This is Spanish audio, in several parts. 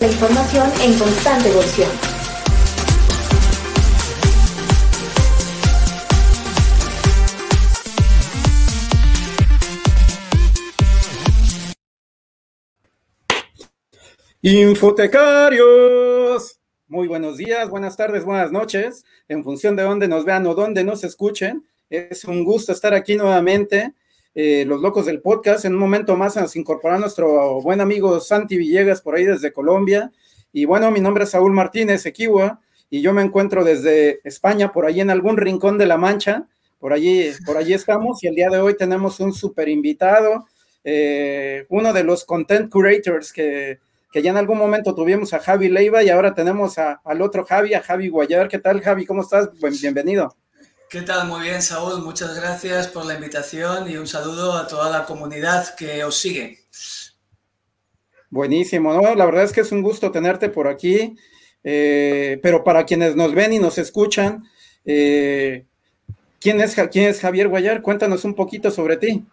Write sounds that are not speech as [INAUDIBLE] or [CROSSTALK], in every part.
La información en constante evolución. Infotecarios. Muy buenos días, buenas tardes, buenas noches, en función de dónde nos vean o dónde nos escuchen. Es un gusto estar aquí nuevamente. Eh, los locos del podcast. En un momento más nos incorpora nuestro buen amigo Santi Villegas por ahí desde Colombia. Y bueno, mi nombre es Saúl Martínez Equiwa y yo me encuentro desde España, por allí en algún rincón de la Mancha. Por allí, por allí estamos y el día de hoy tenemos un super invitado, eh, uno de los content curators que, que ya en algún momento tuvimos a Javi Leiva y ahora tenemos al otro Javi, a Javi Guayar. ¿Qué tal, Javi? ¿Cómo estás? bienvenido. ¿Qué tal? Muy bien, Saúl. Muchas gracias por la invitación y un saludo a toda la comunidad que os sigue. Buenísimo, ¿no? La verdad es que es un gusto tenerte por aquí, eh, pero para quienes nos ven y nos escuchan, eh, ¿quién, es, ¿quién es Javier Guayar? Cuéntanos un poquito sobre ti.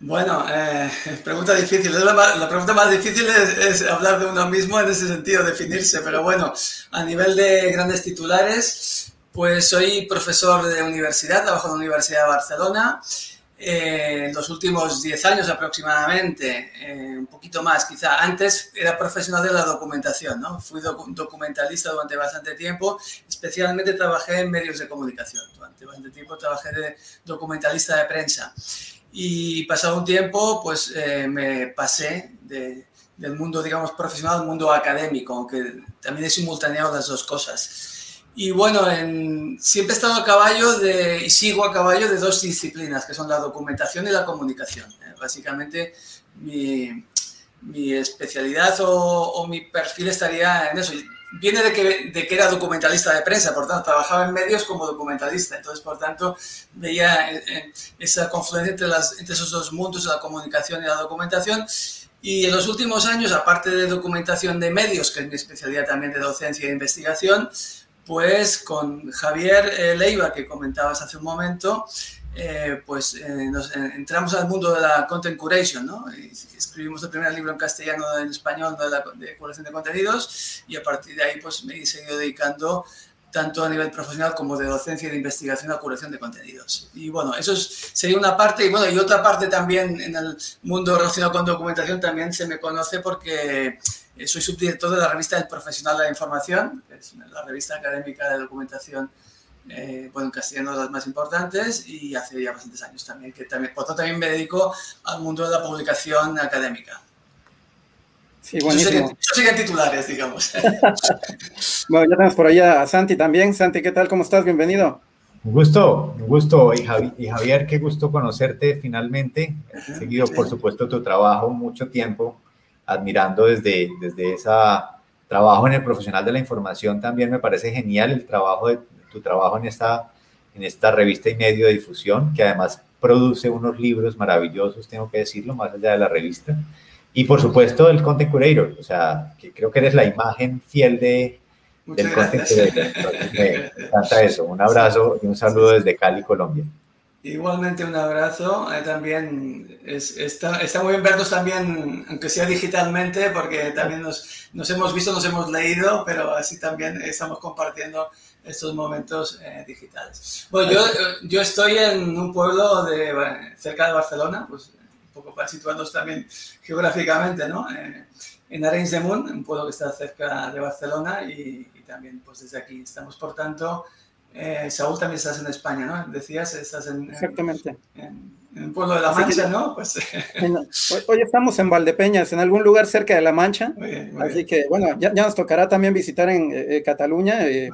Bueno, eh, pregunta difícil. La, pregunta más difícil es, hablar de uno mismo en ese sentido, definirse. Pero bueno, a nivel de grandes titulares, pues soy profesor de universidad, trabajo en la Universidad de Barcelona. Eh, en los últimos 10 años aproximadamente, eh, un poquito más quizá. Antes era profesional de la documentación, ¿no? Fui documentalista durante bastante tiempo, especialmente trabajé en medios de comunicación. Durante bastante tiempo trabajé de documentalista de prensa. Y pasado un tiempo, pues eh, me pasé del mundo, digamos, profesional al mundo académico, aunque también he simultaneado las dos cosas. Y bueno, en, siempre he estado a caballo de, y sigo a caballo de dos disciplinas, que son la documentación y la comunicación. ¿eh? Básicamente, mi, mi especialidad o, o, mi perfil estaría en eso viene de que, de que era documentalista de prensa, por tanto, trabajaba en medios como documentalista. Entonces, por tanto, veía eh, eh, esa confluencia entre, las, entre esos dos mundos, la comunicación y la documentación. Y en los últimos años, aparte de documentación de medios, que es mi especialidad también de docencia e investigación, pues con Javier eh, Leiva, que comentabas hace un momento, eh, pues eh, nos, entramos al mundo de la content curation, ¿no? escribimos el primer libro en castellano, en español, de, la, de curación de contenidos y a partir de ahí pues me he seguido dedicando tanto a nivel profesional como de docencia y de investigación a curación de contenidos. Y bueno, eso sería una parte, y bueno, y otra parte también en el mundo relacionado con documentación también se me conoce porque soy subdirector de la revista El Profesional de la Información, que es la revista académica de documentación eh, bueno, en castellano las más importantes y hace ya bastantes años también, que también, por tanto también me dedico al mundo de la publicación académica. Sí, buenísimo. Eso siguen titulares, digamos. [LAUGHS] bueno, ya tenemos por ahí a Santi también. Santi, ¿qué tal? ¿Cómo estás? Bienvenido. Un gusto, un gusto. Y, Javier, qué gusto conocerte finalmente. He seguido, por supuesto, tu trabajo mucho tiempo, admirando desde, desde ese trabajo en el profesional de la información. También me parece genial el trabajo de, tu trabajo en esta, en esta revista y medio de difusión, que además produce unos libros maravillosos, tengo que decirlo, más allá de la revista. Y por supuesto el Content Curator, o sea, que creo que eres la imagen fiel de, del Content Curator. Me encanta eso. Un abrazo y un saludo desde Cali, Colombia. Igualmente un abrazo. Eh, también es, está, está, muy bien vernos también, aunque sea digitalmente, porque también nos, nos, hemos visto, nos hemos leído, pero así también estamos compartiendo estos momentos eh, digitales. Bueno, yo, yo estoy en un pueblo de, cerca de Barcelona, pues un poco para situarnos también geográficamente, ¿no? Eh, en Arenys de Munt, un pueblo que está cerca de Barcelona y, y también pues desde aquí estamos, por tanto, eh, Saúl, también estás en España, ¿no? Decías, estás en... Exactamente. En, el pueblo de La Mancha, ¿no? Pues... [LAUGHS] hoy estamos en Valdepeñas, en algún lugar cerca de La Mancha. así que, bueno, ya, nos tocará también visitar en eh, eh, Cataluña. y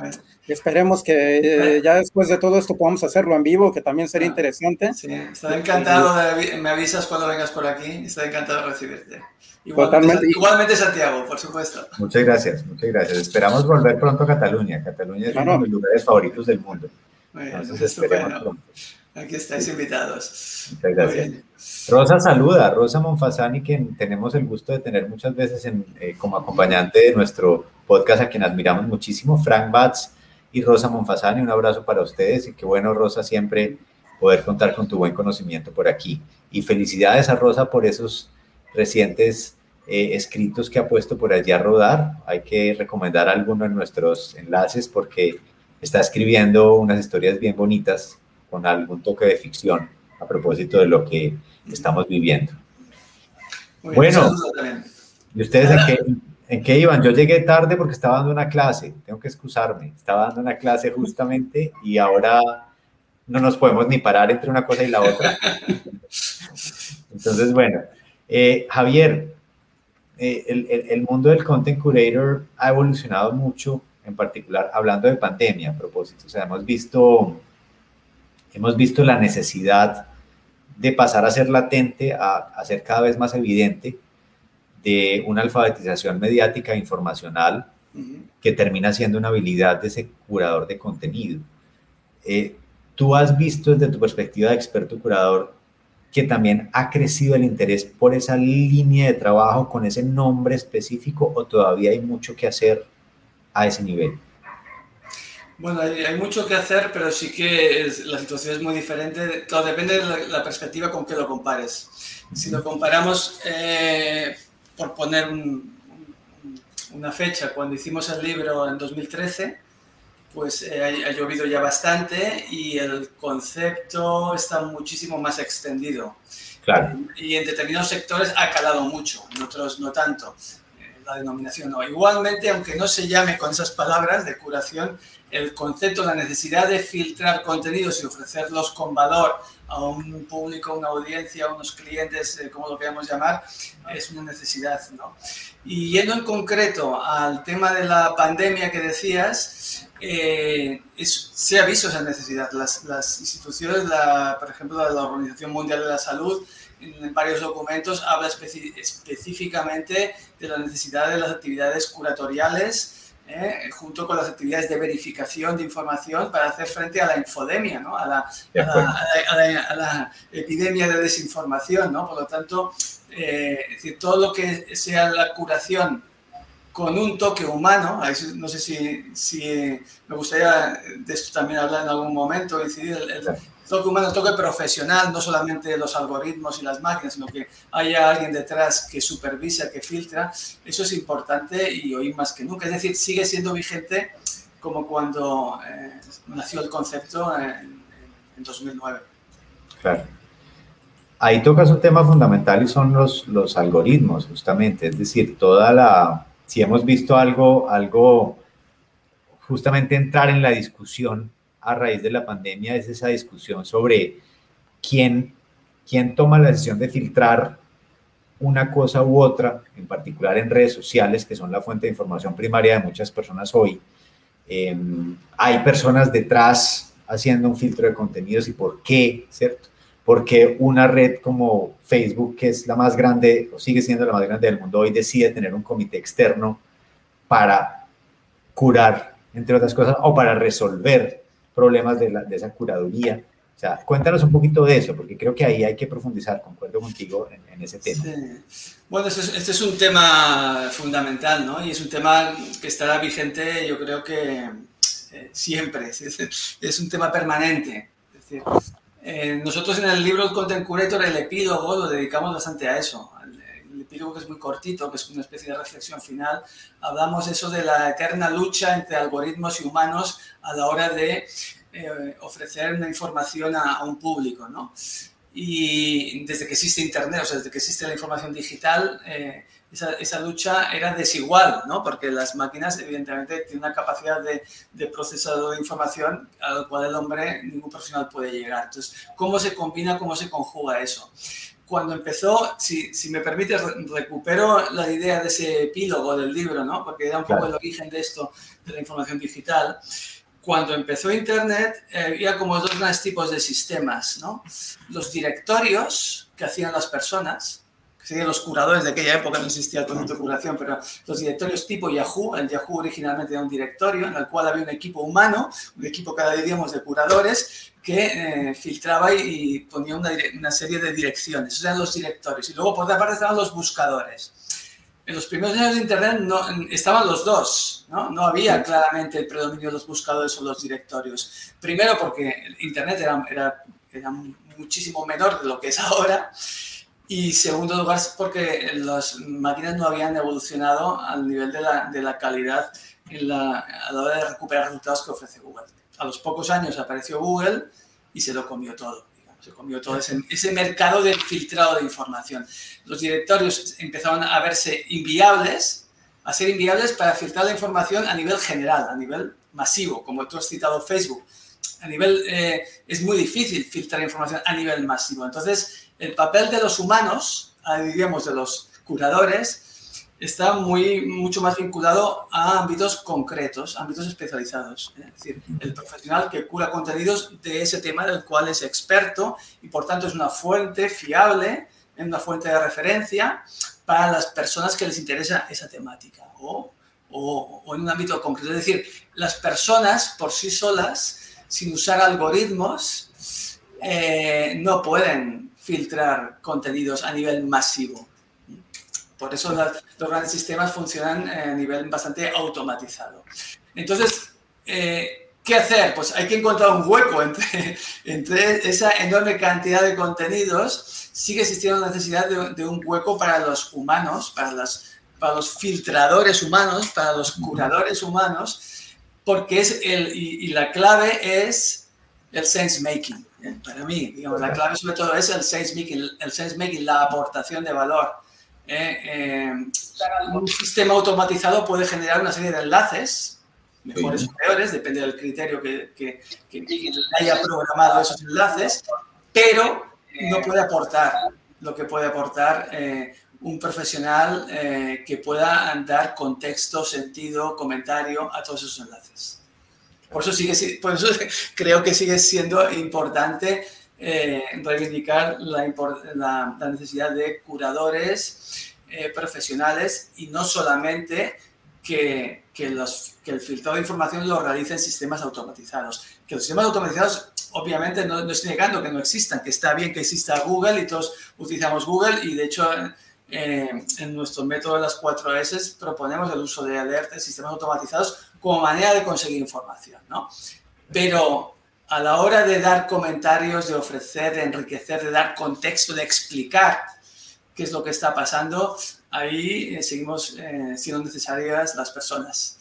esperemos que ya después de todo esto podamos hacerlo en vivo, que también sería interesante. Sí, estaré encantado, de, me avisas cuando vengas por aquí, estaré encantado de recibirte. Igualmente, igualmente, Santiago, por supuesto. Muchas gracias, muchas gracias. Esperamos volver pronto a Cataluña. Cataluña es uno de mis lugares favoritos del mundo. Entonces, Aquí estáis invitados. Muchas gracias. Rosa saluda, Rosa Monfasani, quien tenemos el gusto de tener muchas veces en, eh, como acompañante de nuestro podcast, a quien admiramos muchísimo, Frank Batz y Rosa Monfasani. Un abrazo para ustedes y qué bueno, Rosa, siempre poder contar con tu buen conocimiento por aquí. Y felicidades a Rosa por esos recientes eh, escritos que ha puesto por allí a rodar. Hay que recomendar alguno en nuestros enlaces porque está escribiendo unas historias bien bonitas con algún toque de ficción a propósito de lo que estamos viviendo. bueno, ¿y ustedes en qué, en qué iban? Yo llegué tarde porque estaba dando una clase, tengo que excusarme, estaba dando una clase justamente y ahora no nos podemos ni parar entre una cosa y la otra. Entonces, bueno, eh, Javier, eh, el, el, mundo del content curator ha evolucionado mucho, en particular hablando de pandemia a propósito. O sea, hemos visto, hemos visto la necesidad de pasar a ser latente a, a ser cada vez más evidente de una alfabetización mediática e informacional que termina siendo una habilidad de ese curador de contenido. Eh, ¿Tú has visto desde tu perspectiva de experto curador que también ha crecido el interés por esa línea de trabajo con ese nombre específico o todavía hay mucho que hacer a ese nivel? Bueno, hay, mucho que hacer, pero sí que la situación es muy diferente. Todo depende de la, perspectiva con que lo compares. Si lo comparamos, eh, por poner una fecha, cuando hicimos el libro en 2013, pues eh, ha, llovido ya bastante y el concepto está muchísimo más extendido. Claro. Y en determinados sectores ha calado mucho, en otros no tanto. Eh, la denominación no. Igualmente, aunque no se llame con esas palabras de curación, el concepto, la necesidad de filtrar contenidos y ofrecerlos con valor a un público, una audiencia, a unos clientes, eh, como lo queramos llamar, es una necesidad. ¿no? Y yendo en concreto al tema de la pandemia que decías, eh, se ha visto esa necesidad. Las, las instituciones, la, por ejemplo, la Organización Mundial de la Salud, en varios documentos habla específicamente de la necesidad de las actividades curatoriales ¿eh? junto con las actividades de verificación de información para hacer frente a la infodemia, ¿no? a, la, a, la, epidemia de desinformación. ¿no? Por lo tanto, eh, decir, todo lo que sea la curación con un toque humano, no sé si, si me gustaría de esto también hablar en algún momento, incidir el, toque humano, toque profesional, no solamente los algoritmos y las máquinas, sino que haya alguien detrás que supervisa, que filtra, eso es importante y hoy más que nunca. Es decir, sigue siendo vigente como cuando eh, nació el concepto en, 2009. Claro. Ahí tocas un tema fundamental y son los, los algoritmos, justamente. Es decir, toda la. Si hemos visto algo, algo justamente entrar en la discusión a raíz de la pandemia es esa discusión sobre quién, quién toma la decisión de filtrar una cosa u otra, en particular en redes sociales, que son la fuente de información primaria de muchas personas hoy. Em, hay personas detrás haciendo un filtro de contenidos y por qué, ¿cierto? Porque una red como Facebook, que es la más grande o sigue siendo la más grande del mundo hoy, decide tener un comité externo para curar, entre otras cosas, o para resolver problemas de, la, de esa curaduría. O sea, cuéntanos un poquito de eso, porque creo que ahí hay que profundizar, concuerdo contigo en, ese tema. Bueno, este es, un tema fundamental, ¿no? Y es un tema que estará vigente, yo creo que eh, siempre, es, un tema permanente. Eh, nosotros en el libro Content Curator, el epílogo, lo dedicamos bastante a eso. Epílogo que es muy cortito, que es una especie de reflexión final, hablamos eso de la eterna lucha entre algoritmos y humanos a la hora de eh, ofrecer una información a, un público, ¿no? Y desde que existe Internet, o sea, desde que existe la información digital, eh, esa, esa, lucha era desigual, ¿no? Porque las máquinas, evidentemente, tienen una capacidad de, de procesado de información a la cual el hombre, ningún profesional puede llegar. Entonces, ¿cómo se combina, cómo se conjuga eso? Cuando empezó, si, si me permites, recupero la idea de ese epílogo del libro, ¿no? Porque era un poco el origen de esto, de la información digital cuando empezó Internet eh, había como dos grandes tipos de sistemas, ¿no? Los directorios que hacían las personas, serían los curadores de aquella época, no existía el concepto de curación, pero los directorios tipo Yahoo, el Yahoo originalmente era un directorio en el cual había un equipo humano, un equipo cada diríamos de curadores, que eh, filtraba y, ponía una, una, serie de direcciones, esos eran los directorios. Y luego por otra parte estaban los buscadores en los primeros años de Internet no, estaban los dos, ¿no? No había claramente el predominio de los buscadores o los directorios. Primero porque Internet era, era, era muchísimo menor de lo que es ahora Y segundo lugar, porque las máquinas no habían evolucionado al nivel de la, de la calidad en la, a la hora de recuperar resultados que ofrece Google. A los pocos años apareció Google y se lo comió todo. se comió todo ese, ese, mercado del filtrado de información. Los directorios empezaron a verse inviables, a ser inviables para filtrar la información a nivel general, a nivel masivo, como tú has citado Facebook. A nivel, eh, es muy difícil filtrar información a nivel masivo. Entonces, el papel de los humanos, diríamos de los curadores, está muy, mucho más vinculado a ámbitos concretos, ámbitos especializados. Es decir, el profesional que cura contenidos de ese tema del cual es experto y por tanto es una fuente fiable, una fuente de referencia para las personas que les interesa esa temática o, o, o en un ámbito concreto. Es decir, las personas por sí solas, sin usar algoritmos, eh, no pueden filtrar contenidos a nivel masivo. Por eso los grandes sistemas funcionan a nivel bastante automatizado. Entonces, eh, ¿qué hacer? Pues hay que encontrar un hueco entre, [LAUGHS] entre esa enorme cantidad de contenidos. Sigue existiendo la necesidad de, un hueco para los humanos, para, las, para los filtradores humanos, para los curadores humanos, porque es el, y la clave es el sense making para mí, digamos, la clave sobre todo es el sense making, el sense making la aportación de valor. Eh, eh, un sistema automatizado puede generar una serie de enlaces, mejores o peores, depende del criterio que, que, haya programado esos enlaces, pero no puede aportar lo que puede aportar eh, un profesional que pueda dar contexto, sentido, comentario a todos esos enlaces. Por eso, sigue, por eso [LAUGHS] creo que sigue siendo importante eh, reivindicar la, la, necesidad de curadores eh, profesionales y no solamente que, que, los, que, el filtrado de información lo realicen sistemas automatizados. Que los sistemas automatizados, obviamente, no, no, estoy negando que no existan, que está bien que exista Google y todos utilizamos Google y de hecho eh, en nuestro método de las 4 S proponemos el uso de alertas, sistemas automatizados como manera de conseguir información, ¿no? Pero a la hora de dar comentarios, de ofrecer, de enriquecer, de dar contexto, de explicar qué es lo que está pasando, ahí eh, seguimos eh, siendo necesarias las personas.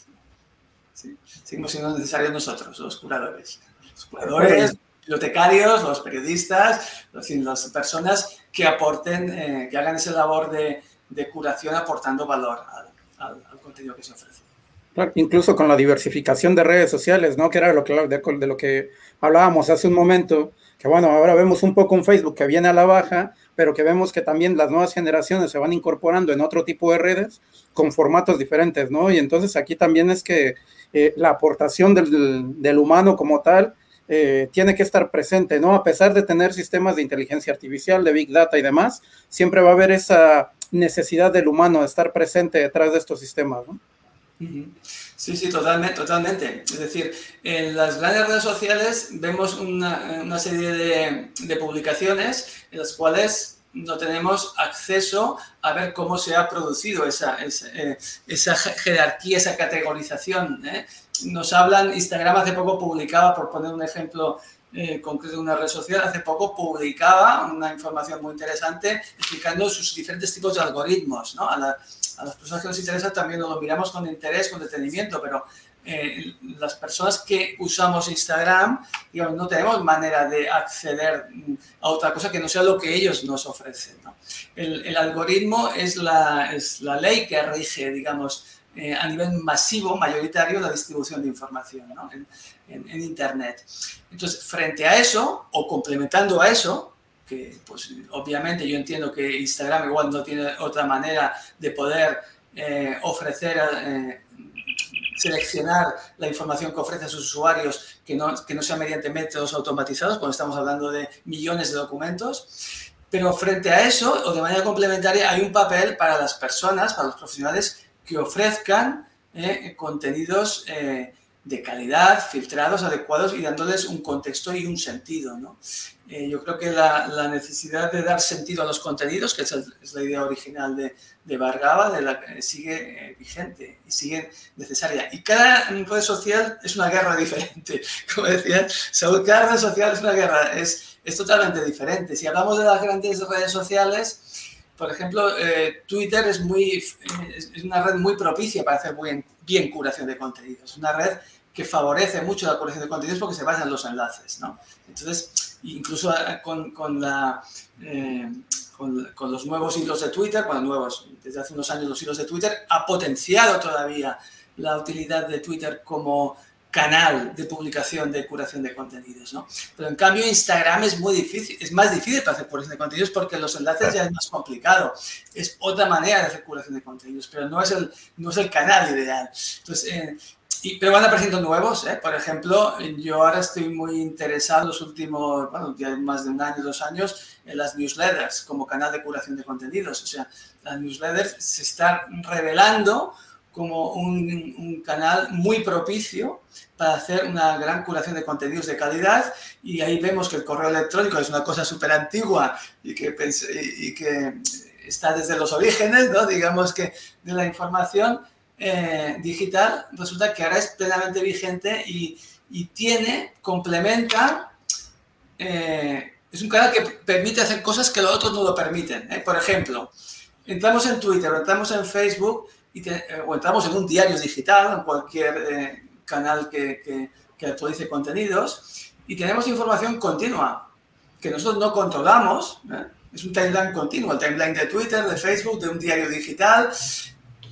Seguimos siendo necesarios nosotros, los curadores. Los curadores, bibliotecarios, los periodistas, las personas que aporten, eh, que hagan esa labor de, curación aportando valor al, al, contenido que se ofrece. Incluso con la diversificación de redes sociales, ¿no? Que era lo que, de, lo que hablábamos hace un momento, que bueno, ahora vemos un poco un Facebook que viene a la baja, pero que vemos que también las nuevas generaciones se van incorporando en otro tipo de redes con formatos diferentes, ¿no? Y entonces aquí también es que eh, la aportación del, del humano como tal, eh, tiene que estar presente, ¿no? A pesar de tener sistemas de inteligencia artificial, de Big Data y demás, siempre va a haber esa necesidad del humano de estar presente detrás de estos sistemas, ¿no? Sí, sí, totalmente, totalmente. Es decir, en las grandes redes sociales vemos una, serie de, publicaciones en las cuales no tenemos acceso a ver cómo se ha producido esa, esa, eh, esa jerarquía, esa categorización. ¿eh? nos hablan, Instagram hace poco publicaba, por poner un ejemplo eh, concreto de una red social, hace poco publicaba una información muy interesante explicando sus diferentes tipos de algoritmos. ¿no? A, las personas que nos interesa también lo miramos con interés, con detenimiento, pero eh, las personas que usamos Instagram, digamos, no tenemos manera de acceder a otra cosa que no sea lo que ellos nos ofrecen. ¿no? El, el, algoritmo es la, es la ley que rige, digamos, eh, a nivel masivo, mayoritario, la distribución de información ¿no? en, en, en, Internet. Entonces, frente a eso, o complementando a eso, que pues obviamente yo entiendo que Instagram igual no tiene otra manera de poder eh, ofrecer, eh, seleccionar la información que ofrece a sus usuarios que no, que no sea mediante métodos automatizados, cuando estamos hablando de millones de documentos. Pero frente a eso, o de manera complementaria, hay un papel para las personas, para los profesionales que ofrezcan eh, contenidos de calidad, filtrados, adecuados y dándoles un contexto y un sentido. Eh, yo creo que la, necesidad de dar sentido a los contenidos, que es, la idea original de, de sigue eh, vigente y sigue necesaria. Y cada red social es una guerra [LAUGHS] diferente. Como decía cada red social es una guerra, es, es totalmente diferente. Si hablamos de las grandes redes sociales, por ejemplo, eh, Twitter es, muy, es, una red muy propicia para hacer bien, bien curación de contenidos. Es una red que favorece mucho la curación de contenidos porque se basa en los enlaces, ¿no? Entonces, incluso eh, con, con la, eh, con, con, los nuevos hilos de Twitter, bueno, nuevos, desde hace unos años los hilos de Twitter, ha potenciado todavía la utilidad de Twitter como canal de publicación de curación de contenidos, ¿no? Pero en cambio Instagram es muy difícil, es más difícil para hacer curación de contenidos porque los enlaces ya es más complicado. Es otra manera de hacer curación de contenidos, pero no es el, no es el canal ideal. Entonces, eh, y, pero van apareciendo nuevos, ¿eh? Por ejemplo, yo ahora estoy muy interesado en los últimos, bueno, ya más de un año, dos años, en las newsletters como canal de curación de contenidos. O sea, las newsletters se están revelando como un, un, canal muy propicio para hacer una gran curación de contenidos de calidad y ahí vemos que el correo electrónico es una cosa súper antigua y que, y que está desde los orígenes, ¿no? digamos que de la información eh, digital, resulta que ahora es plenamente vigente y, y tiene, complementa, eh, es un canal que permite hacer cosas que los otros no lo permiten. ¿eh? Por ejemplo, entramos en Twitter, entramos en Facebook y te, eh, o entramos en un diario digital, en cualquier eh, canal que, que, que, actualice contenidos, y tenemos información continua que nosotros no controlamos. ¿eh? Es un timeline continuo, el timeline de Twitter, de Facebook, de un diario digital.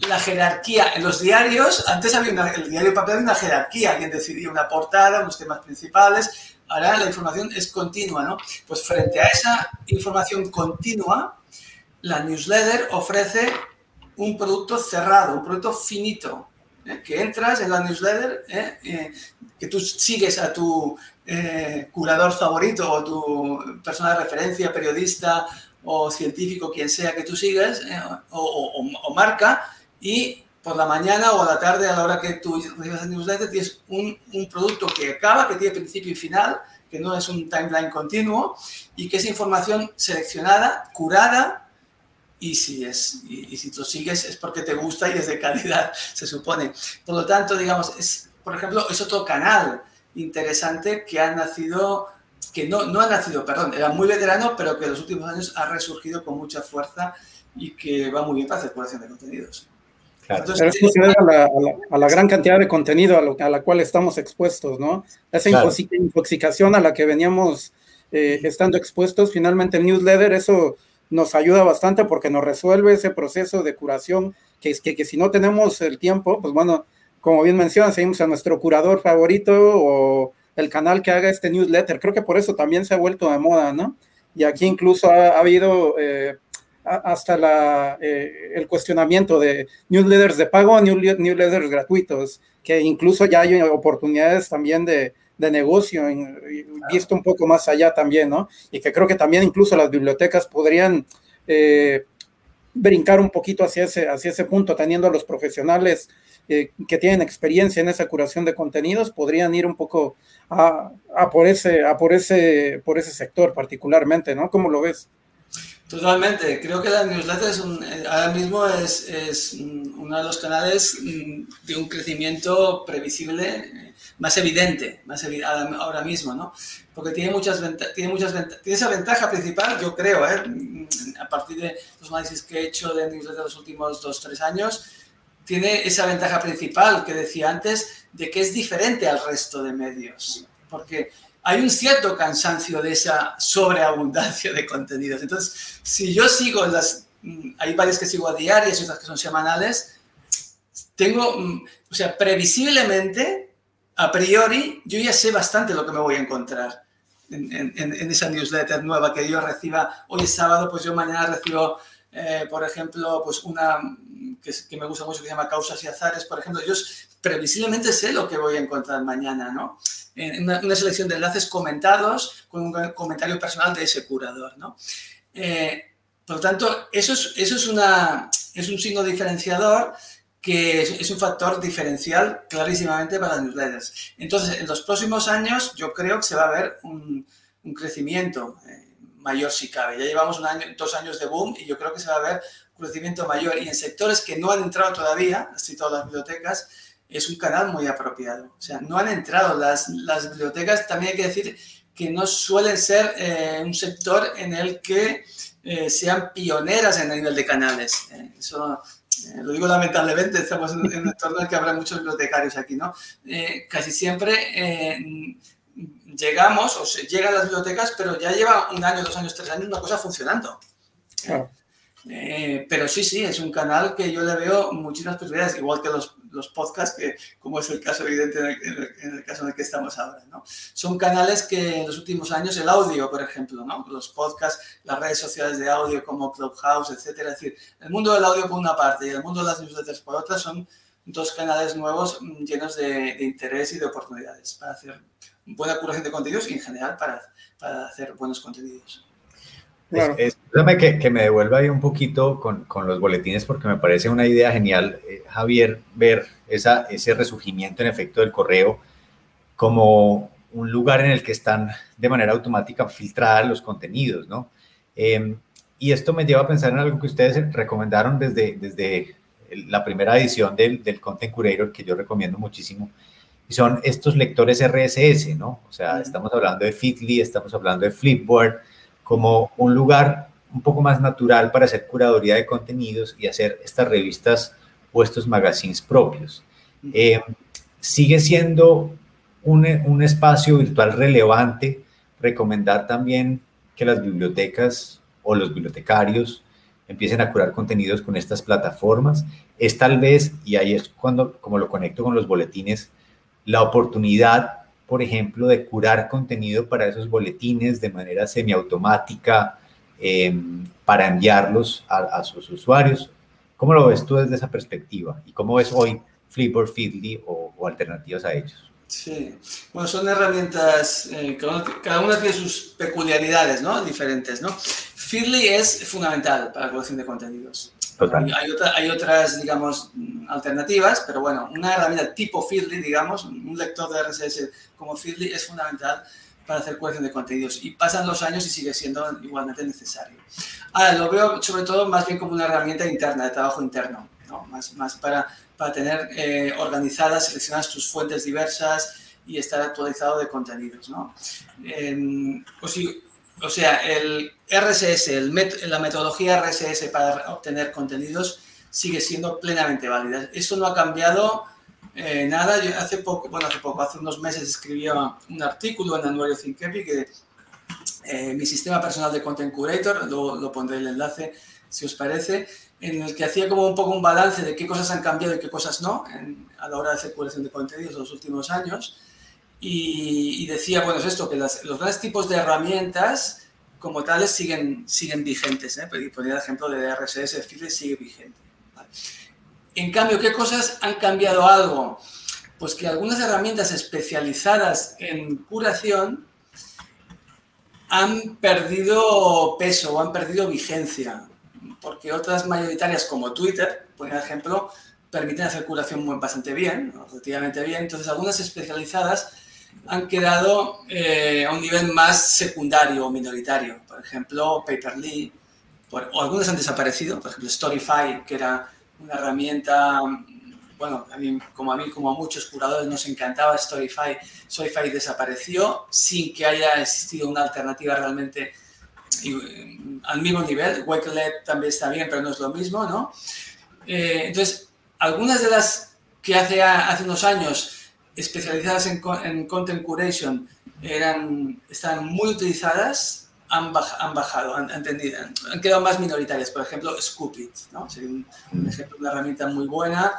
La jerarquía en los diarios, antes había una, el diario papel había una jerarquía, alguien decidía una portada, unos temas principales, ahora la información es continua, ¿no? Pues frente a esa información continua, la newsletter ofrece un producto cerrado, un producto finito, ¿eh? que entras en la newsletter, ¿eh? Eh, que tú sigues a tu curador favorito o tu persona de referencia, periodista o científico, quien sea que tú sigas, o, marca, y por la mañana o la tarde, a la hora que tú recibes la newsletter, tienes un, un producto que acaba, que tiene principio y final, que no es un timeline continuo, y que es información seleccionada, curada, y si, es, y, y, si lo sigues es porque te gusta y es de calidad, [LAUGHS] se supone. Por lo tanto, digamos, es, por ejemplo, es otro canal interesante que ha nacido, que no, no ha nacido, perdón, era muy veterano, pero que en los últimos años ha resurgido con mucha fuerza y que va muy bien para hacer curación de contenidos. Claro. Entonces, Pero es que a la, a, la, a la, gran cantidad de contenido a, lo, a, la cual estamos expuestos, ¿no? Esa claro. intoxicación a la que veníamos eh, estando expuestos, finalmente el newsletter, eso nos ayuda bastante porque nos resuelve ese proceso de curación, que que, que, si no tenemos el tiempo, pues bueno, como bien mencionan, seguimos a nuestro curador favorito o el canal que haga este newsletter. Creo que por eso también se ha vuelto de moda, ¿no? Y aquí incluso ha, ha habido eh, hasta la, eh, el cuestionamiento de newsletters de pago, newsletters gratuitos, que incluso ya hay oportunidades también de, de negocio, en, visto un poco más allá también, ¿no? Y que creo que también incluso las bibliotecas podrían eh, brincar un poquito hacia ese, hacia ese punto, teniendo a los profesionales eh, que tienen experiencia en esa curación de contenidos, podrían ir un poco a, a, por, ese, a por, ese, por ese sector particularmente, ¿no? ¿Cómo lo ves? Totalmente, creo que la newsletter es un, ahora mismo es, es, uno de los canales mm, de un crecimiento previsible más evidente, más evidente ahora mismo, ¿no? Porque tiene muchas tiene muchas tiene esa ventaja principal, yo creo, ¿eh? a partir de los análisis que he hecho de los últimos dos, tres años, tiene esa ventaja principal que decía antes de que es diferente al resto de medios, porque hay un cierto cansancio de esa sobreabundancia de contenidos. Entonces, si yo sigo las, mm, hay varias que sigo a diarias y otras que son semanales, tengo, mm, o sea, previsiblemente a priori, yo ya sé bastante lo que me voy a encontrar en, en, en esa newsletter nueva que yo reciba. Hoy es sábado, pues yo mañana recibo, eh, por ejemplo, pues una que, que, me gusta mucho que se llama Causas y Azares, por ejemplo. Yo previsiblemente sé lo que voy a encontrar mañana, ¿no? En una, una selección de enlaces comentados con un comentario personal de ese curador, ¿no? Eh, por lo tanto, eso es, eso es, una, es un signo diferenciador que es, un factor diferencial clarísimamente para las newsletters. Entonces, en los próximos años yo creo que se va a ver un, crecimiento eh, mayor si cabe. Ya llevamos dos años de boom y yo creo que se va a ver un crecimiento mayor. Y en sectores que no han entrado todavía, así todas las bibliotecas, es un canal muy apropiado. O sea, no han entrado las, las bibliotecas, también hay que decir que no suelen ser eh, un sector en el que eh, sean pioneras en el nivel de canales. eso eh, lo digo lamentablemente, estamos en, un entorno en el que habrá muchos bibliotecarios aquí, ¿no? Eh, casi siempre eh, llegamos, o se llega a las bibliotecas, pero ya lleva un año, dos años, tres años una cosa funcionando. Eh, pero sí, sí, es un canal que yo le veo muchísimas posibilidades, igual que los, los podcasts, que como es el caso evidente en el, en el, caso en el que estamos ahora. ¿no? Son canales que en los últimos años, el audio, por ejemplo, ¿no? los podcasts, las redes sociales de audio como Clubhouse, etcétera, es decir, el mundo del audio por una parte y el mundo de las newsletters por otra son dos canales nuevos mm, llenos de, de interés y de oportunidades para hacer buena curación de contenidos y en general para, para hacer buenos contenidos. Claro. Es, es, que, que, me devuelva ahí un poquito con, con, los boletines porque me parece una idea genial, eh, Javier, ver esa, ese resurgimiento en efecto del correo como un lugar en el que están de manera automática filtrados los contenidos, ¿no? Eh, y esto me lleva a pensar en algo que ustedes recomendaron desde, desde la primera edición del, del Content Curator, que yo recomiendo muchísimo, y son estos lectores RSS, ¿no? O sea, estamos hablando de Feedly, estamos hablando de Flipboard, como un lugar un poco más natural para hacer curaduría de contenidos y hacer estas revistas o estos magazines propios. Eh, sigue siendo un, un, espacio virtual relevante recomendar también que las bibliotecas o los bibliotecarios empiecen a curar contenidos con estas plataformas. Es tal vez, y ahí es cuando, como lo conecto con los boletines, la oportunidad por ejemplo, de curar contenido para esos boletines de manera semiautomática eh, para enviarlos a, a, sus usuarios. ¿Cómo lo ves tú desde esa perspectiva? ¿Y cómo ves hoy Flipboard, Feedly o, o alternativas a ellos? Sí, bueno, son herramientas, eh, cada una tiene sus peculiaridades, ¿no? Diferentes, ¿no? Feedly es fundamental para la colección de contenidos. Total. Hay, otra, hay, otras, digamos, alternativas, pero bueno, una herramienta tipo Feedly, digamos, un lector de RSS como Feedly es fundamental para hacer colección de contenidos y pasan los años y sigue siendo igualmente necesario. Ahora, lo veo sobre todo más bien como una herramienta interna, de trabajo interno, ¿no? más, más para, para tener eh, organizadas, seleccionadas tus fuentes diversas y estar actualizado de contenidos. ¿no? Eh, o, si, o sea, el RSS, el met la metodología RSS para obtener contenidos sigue siendo plenamente válida. Eso no ha cambiado eh, nada. Yo hace poco, bueno, hace poco, hace unos meses escribía un artículo en Anuario Thinkepic que eh, mi sistema personal de Content Curator, lo, lo pondré el enlace si os parece, en el que hacía como un poco un balance de qué cosas han cambiado y qué cosas no en, a la hora de hacer curación de contenidos en los últimos años. Y, y decía, bueno, es esto, que las, los grandes tipos de herramientas como tales siguen, siguen vigentes. ¿eh? El ejemplo de RSS, Feedly sigue vigente. ¿vale? En cambio, ¿qué cosas han cambiado algo? Pues que algunas herramientas especializadas en curación han perdido peso o han perdido vigencia, porque otras mayoritarias como Twitter, por ejemplo, permiten hacer curación bastante bien, relativamente bien. Entonces, algunas especializadas han quedado eh, a un nivel más secundario o minoritario. Por ejemplo, Paperly, o algunas han desaparecido, por ejemplo, Storyfy, que era una herramienta, bueno, a mí, como a mí, como a muchos curadores nos encantaba Storyfy, Storyfy desapareció sin que haya existido una alternativa realmente eh, al mismo nivel. Wakelet también está bien, pero no es lo mismo, ¿no? Eh, entonces, algunas de las que hace, hace unos años especializadas en, en content curation eran, están muy utilizadas, han, baj, han bajado, han, han, tendido, han, quedado más minoritarias. Por ejemplo, Scoopit, ¿no? Sería un, un, ejemplo de una herramienta muy buena.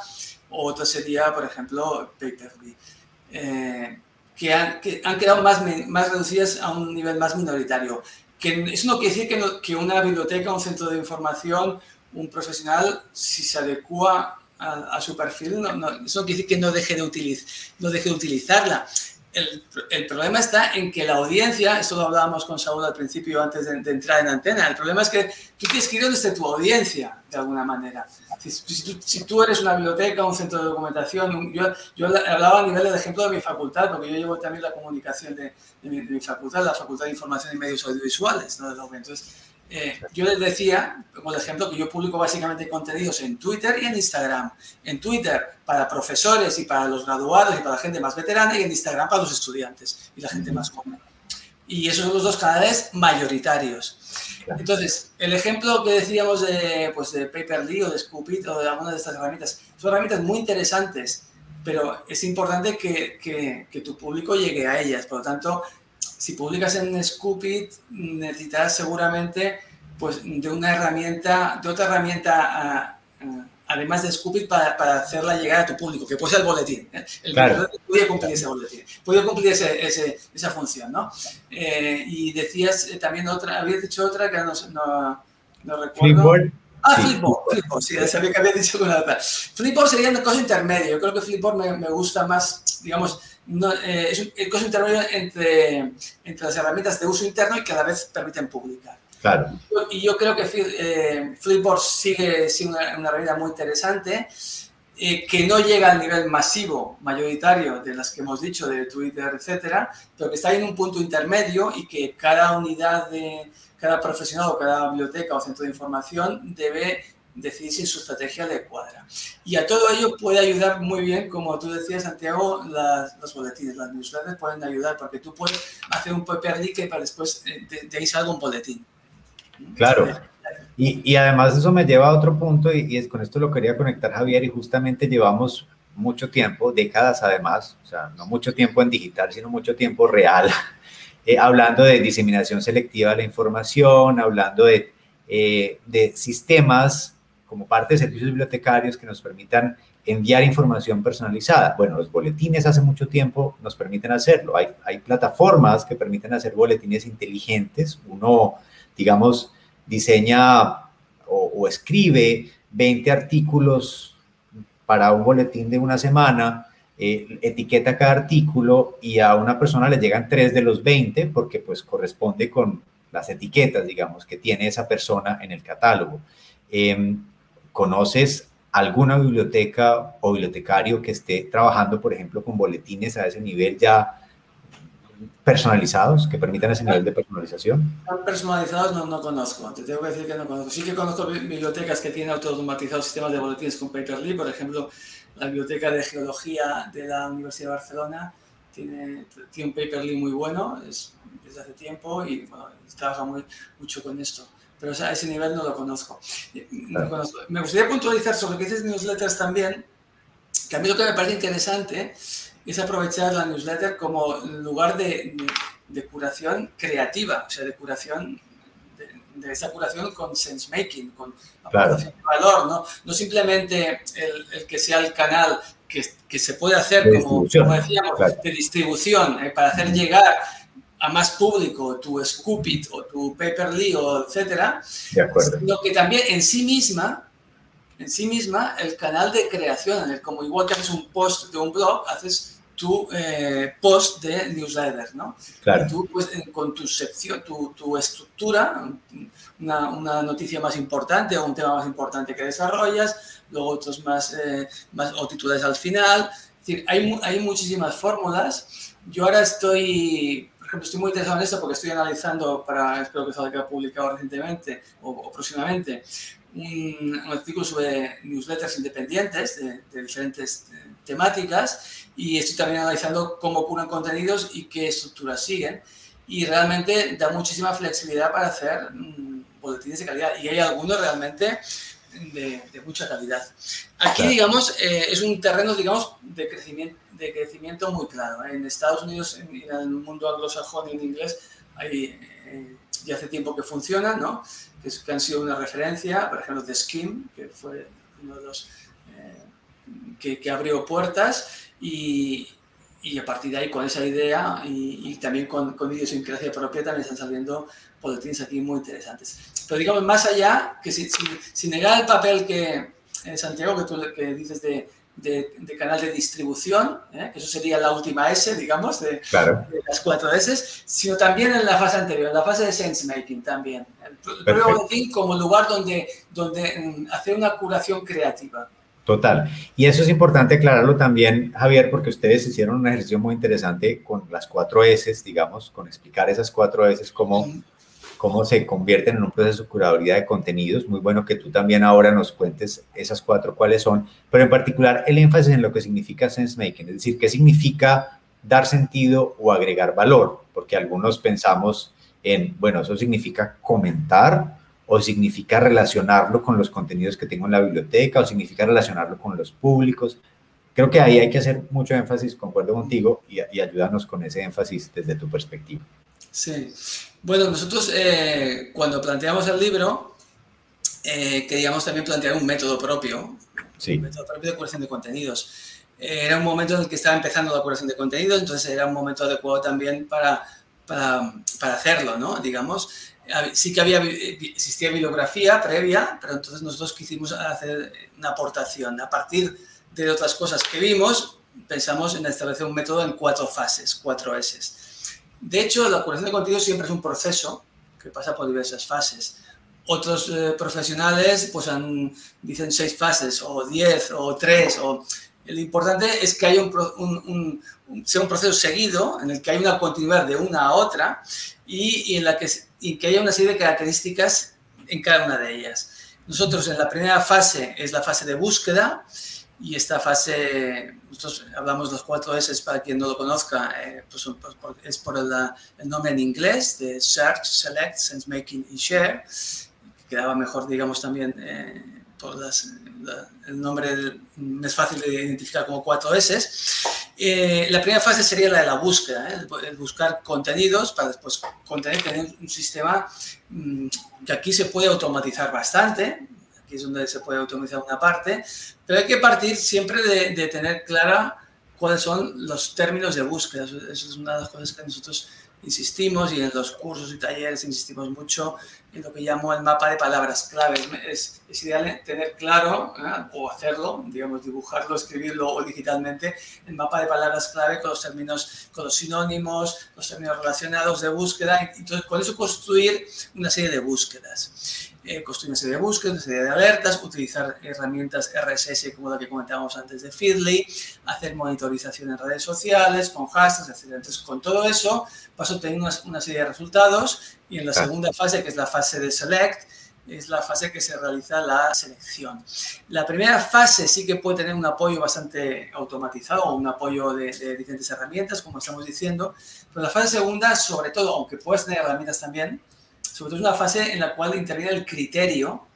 O otra sería, por ejemplo, Paperly. Eh, que, han, que han quedado más, más reducidas a un nivel más minoritario. Que eso no quiere decir que, no, que una biblioteca, un centro de información, un profesional, si se adecua a, a su perfil, no, no, eso no quiere decir que no deje de, utiliz, no deje de utilizarla, el, el, problema está en que la audiencia, esto lo hablábamos con Saúl al principio antes de, de, entrar en antena, el problema es que tú tienes que ir desde tu audiencia, de alguna manera. Si, si, si, tú eres una biblioteca, un centro de documentación, un, yo, yo, hablaba a nivel del ejemplo de mi facultad, porque yo llevo también la comunicación de, de, mi, de mi, facultad, la Facultad de Información y Medios Audiovisuales. ¿no? Entonces, eh, yo les decía, como ejemplo, que yo publico básicamente contenidos en Twitter y en Instagram. En Twitter para profesores y para los graduados y para la gente más veterana y en Instagram para los estudiantes y la gente más joven. Y esos son los dos canales mayoritarios. Entonces, el ejemplo que decíamos de, pues, de Paperly o de Scoopit o de alguna de estas herramientas, son herramientas muy interesantes, pero es importante que, que, que tu público llegue a ellas. Por lo tanto, si publicas en Scoopit, necesitarás seguramente pues, de una herramienta, de otra herramienta, uh, además de Scoopit, para, para, hacerla llegar a tu público, que puede ser el boletín. ¿eh? El claro. puede cumplir ese boletín, puede cumplir ese, ese, esa función, ¿no? Eh, y decías eh, también otra, habías dicho otra que no, no, no recuerdo. Flipboard. Ah, sí. Flipboard, Flipboard, sí, sabía que había dicho una otra. Flipboard sería una cosa intermedia. Yo creo que Flipboard me, me gusta más, digamos, no, eh, es el costo intermedio entre, entre las herramientas de uso interno y que a la vez permiten publicar. Claro. Y yo creo que eh, Flipboard sigue siendo una, una, herramienta muy interesante, eh, que no llega al nivel masivo, mayoritario de las que hemos dicho, de Twitter, etcétera, pero que está en un punto intermedio y que cada unidad de cada profesional o cada biblioteca o centro de información debe decidir si su estrategia le cuadra. Y a todo ello puede ayudar muy bien, como tú decías, Santiago, las, los boletines, las newsletters pueden ayudar, porque tú puedes hacer un paper leak para después de, de ahí salga un boletín. Claro. Y, y, además eso me lleva a otro punto, y, y es, con esto lo quería conectar Javier, y justamente llevamos mucho tiempo, décadas además, o sea, no mucho tiempo en digital, sino mucho tiempo real, [LAUGHS] eh, hablando de diseminación selectiva de la información, hablando de, eh, de sistemas como parte de servicios bibliotecarios que nos permitan enviar información personalizada. Bueno, los boletines hace mucho tiempo nos permiten hacerlo. Hay, hay plataformas que permiten hacer boletines inteligentes. Uno, digamos, diseña o, o escribe 20 artículos para un boletín de una semana, eh, etiqueta cada artículo y a una persona le llegan tres de los 20 porque pues corresponde con las etiquetas, digamos, que tiene esa persona en el catálogo. Eh, ¿Conoces alguna biblioteca o bibliotecario que esté trabajando, por ejemplo, con boletines a ese nivel ya personalizados, que permitan ese nivel de personalización? Personalizados no, no conozco, te tengo que decir que no conozco. Sí que conozco bibliotecas que tienen automatizados sistemas de boletines con Paperly, por ejemplo, la Biblioteca de Geología de la Universidad de Barcelona tiene, tiene un Paperly muy bueno, es desde hace tiempo y bueno, trabaja muy, mucho con esto pero o sea, ese nivel no lo conozco. no conozco. Me gustaría puntualizar sobre que dices newsletters también, que a mí lo que me parece interesante es aprovechar la newsletter como lugar de, de, de curación creativa, o sea, de curación de, de esa curación con sense making, con aportación claro. de valor, ¿no? No simplemente el, el, que sea el canal que, que se puede hacer, como, como, decíamos, claro. de distribución, eh, para hacer llegar a más público tu Scoopit o tu Paperly o etcétera, de acuerdo. sino que también en sí misma, en sí misma, el canal de creación, el, como igual que haces un post de un blog, haces tu eh, post de newsletter, ¿no? Claro. Tú, pues, con tu sección, tu, tu estructura, una, una, noticia más importante o un tema más importante que desarrollas, luego otros más, eh, más o titulares al final. Es decir, hay, hay muchísimas fórmulas. Yo ahora estoy ejemplo, estoy muy interesado en esto porque estoy analizando para, espero que salga publicado recientemente o, o próximamente, un, un, artículo sobre newsletters independientes de, de diferentes eh, temáticas y estoy también analizando cómo curan contenidos y qué estructuras siguen. Y realmente da muchísima flexibilidad para hacer mmm, boletines de calidad. Y hay algunos realmente de, de mucha calidad. Aquí, claro. digamos, eh, es un terreno, digamos, de crecimiento, de crecimiento muy claro. En Estados Unidos, en, en, el mundo anglosajón y en inglés, hay, eh, ya hace tiempo que funcionan, ¿no? Que, es, que, han sido una referencia, por ejemplo, de Skim, que fue uno de los eh, que, que, abrió puertas y, y, a partir de ahí, con esa idea y, y también con, con idiosincrasia propia, también están saliendo boletines aquí muy interesantes. Pero digamos, más allá, que sin, sin, sin negar el papel que, eh, Santiago, que tú que dices de de, canal de distribución, ¿eh? que eso sería la última S, digamos, de, las cuatro S, sino también en la fase anterior, en la fase de sense making también. El como lugar donde, donde mm, hacer una curación creativa. Total. Y eso es importante aclararlo también, Javier, porque ustedes hicieron un ejercicio muy interesante con las cuatro S, digamos, con explicar esas cuatro S, cómo, cómo se convierten en un proceso de curaduría de contenidos. Muy bueno que tú también ahora nos cuentes esas cuatro cuáles son, pero en particular el énfasis en lo que significa sense making, es decir, qué significa dar sentido o agregar valor, porque algunos pensamos en, bueno, eso significa comentar o significa relacionarlo con los contenidos que tengo en la biblioteca, o significa relacionarlo con los públicos. Creo que ahí hay que hacer mucho énfasis, concuerdo contigo, y, y ayúdanos con ese énfasis desde tu perspectiva. Sí. Bueno, nosotros eh, cuando planteamos el libro, eh, queríamos también plantear un método propio, sí. un método propio de curación de contenidos. Eh, era un momento en el que estaba empezando la curación de contenidos, entonces era un momento adecuado también para, para, para hacerlo, ¿no? Digamos sí que había, existía bibliografía previa, pero entonces nosotros quisimos hacer una aportación. A partir de otras cosas que vimos, pensamos en establecer un método en cuatro fases, cuatro S. De hecho, la curación de contenido siempre es un proceso que pasa por diversas fases. Otros eh, profesionales pues dicen seis fases, o diez, o tres. O... Lo importante es que haya un, sea un proceso seguido en el que hay una continuidad de una a otra y, en la que, y que haya una serie de características en cada una de ellas. Nosotros en la primera fase es la fase de búsqueda y esta fase, nosotros hablamos los cuatro S para quien no lo conozca, eh, pues, es por el, el, nombre en inglés de Search, Select, Sense Making y Share, que quedaba mejor, digamos, también eh, por las, el nombre es fácil de identificar como cuatro S. Eh, la primera fase sería la de la búsqueda, ¿eh? el, buscar contenidos para después contener, tener un sistema mm, que aquí se puede automatizar bastante, es donde se puede automatizar una parte, pero hay que partir siempre de, de tener clara cuáles son los términos de búsqueda. Eso es una de las cosas que nosotros insistimos y en los cursos y talleres insistimos mucho en lo que llamo el mapa de palabras claves. Es, es ideal tener claro ¿eh? o hacerlo, digamos, dibujarlo, escribirlo o digitalmente, el mapa de palabras clave con los términos, con los sinónimos, los términos relacionados de búsqueda. Entonces, con eso construir una serie de búsquedas. Eh, construir una serie de búsquedas, una serie de alertas, utilizar herramientas RSS como la que comentábamos antes de Feedly, hacer monitorización en redes sociales, con hashtags, etc. Entonces, con todo eso, vas a obtener una, serie de resultados y en la segunda fase, que es la fase de Select, es la fase que se realiza la selección. La primera fase sí que puede tener un apoyo bastante automatizado o un apoyo de, de diferentes herramientas, como estamos diciendo, pero la fase segunda, sobre todo, aunque puedes tener herramientas también, sobre todo es una fase en la cual interviene el criterio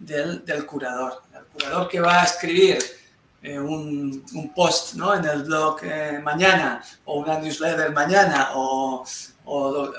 del, del curador. El curador que va a escribir eh, un, un, post ¿no? en el blog eh, mañana o una newsletter mañana o, o,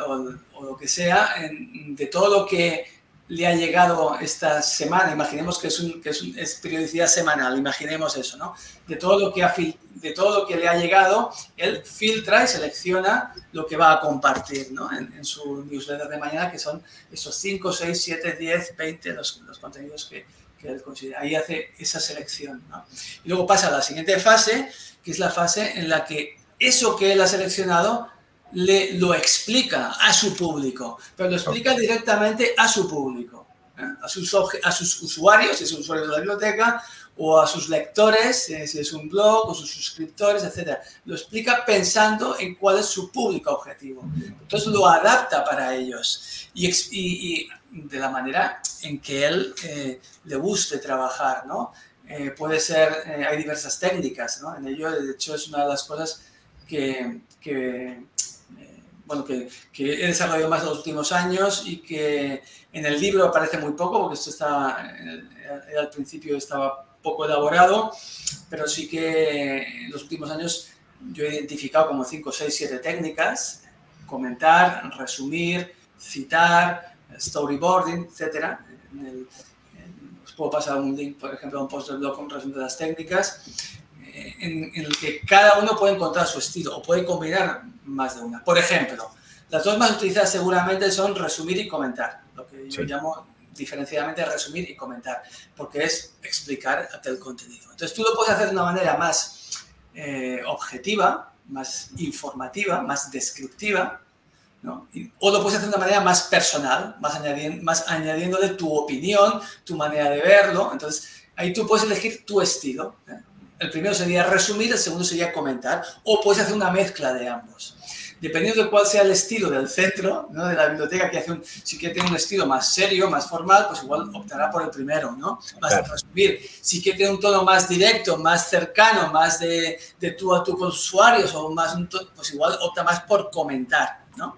lo que sea, de todo lo que le ha llegado esta semana, imaginemos que es, un, que es, es, periodicidad semanal, imaginemos eso, ¿no? De todo, lo que ha, de todo lo que le ha llegado, él filtra y selecciona lo que va a compartir, ¿no? En, en su newsletter de mañana, que son esos 5, 6, 7, 10, 20, los, los contenidos que, que, él considera. Ahí hace esa selección, ¿no? Y luego pasa a la siguiente fase, que es la fase en la que eso que él ha seleccionado le, lo explica a su público, pero lo explica directamente a su público, ¿eh? a, sus, a sus usuarios, si es un usuario de la biblioteca, o a sus lectores, si es un blog, o sus suscriptores, etc. Lo explica pensando en cuál es su público objetivo. Entonces lo adapta para ellos y, y, y de la manera en que él eh, le guste trabajar, ¿no? Eh, puede ser, eh, hay diversas técnicas, ¿no? En ello, de hecho, es una de las cosas que, que bueno, que, que, he desarrollado más en los últimos años y que en el libro aparece muy poco, porque esto está, al principio estaba poco elaborado, pero sí que en los últimos años yo he identificado como 5, 6, 7 técnicas, comentar, resumir, citar, storyboarding, etc. os puedo pasar un link, por ejemplo, a un post del blog con resumen de las técnicas en, el que cada uno puede encontrar su estilo o puede combinar más de una. Por ejemplo, las dos más utilizadas seguramente son resumir y comentar, lo que yo llamo diferenciadamente resumir y comentar, porque es explicar el contenido. Entonces tú lo puedes hacer de una manera más eh, objetiva, más informativa, más descriptiva, o lo puedes hacer de una manera más personal, más, añadiendo, más añadiéndole tu opinión, tu manera de verlo. Entonces ahí tú puedes elegir tu estilo. ¿eh? El primero sería resumir, el segundo sería comentar, o puedes hacer una mezcla de ambos dependiendo de cuál sea el estilo del centro, ¿no? de la biblioteca, que hace un, si quiere tener un estilo más serio, más formal, pues igual optará por el primero, ¿no? Vas a resumir. Si quiere tener un tono más directo, más cercano, más de, de tú a tú con usuarios, o más pues igual opta más por comentar, ¿no?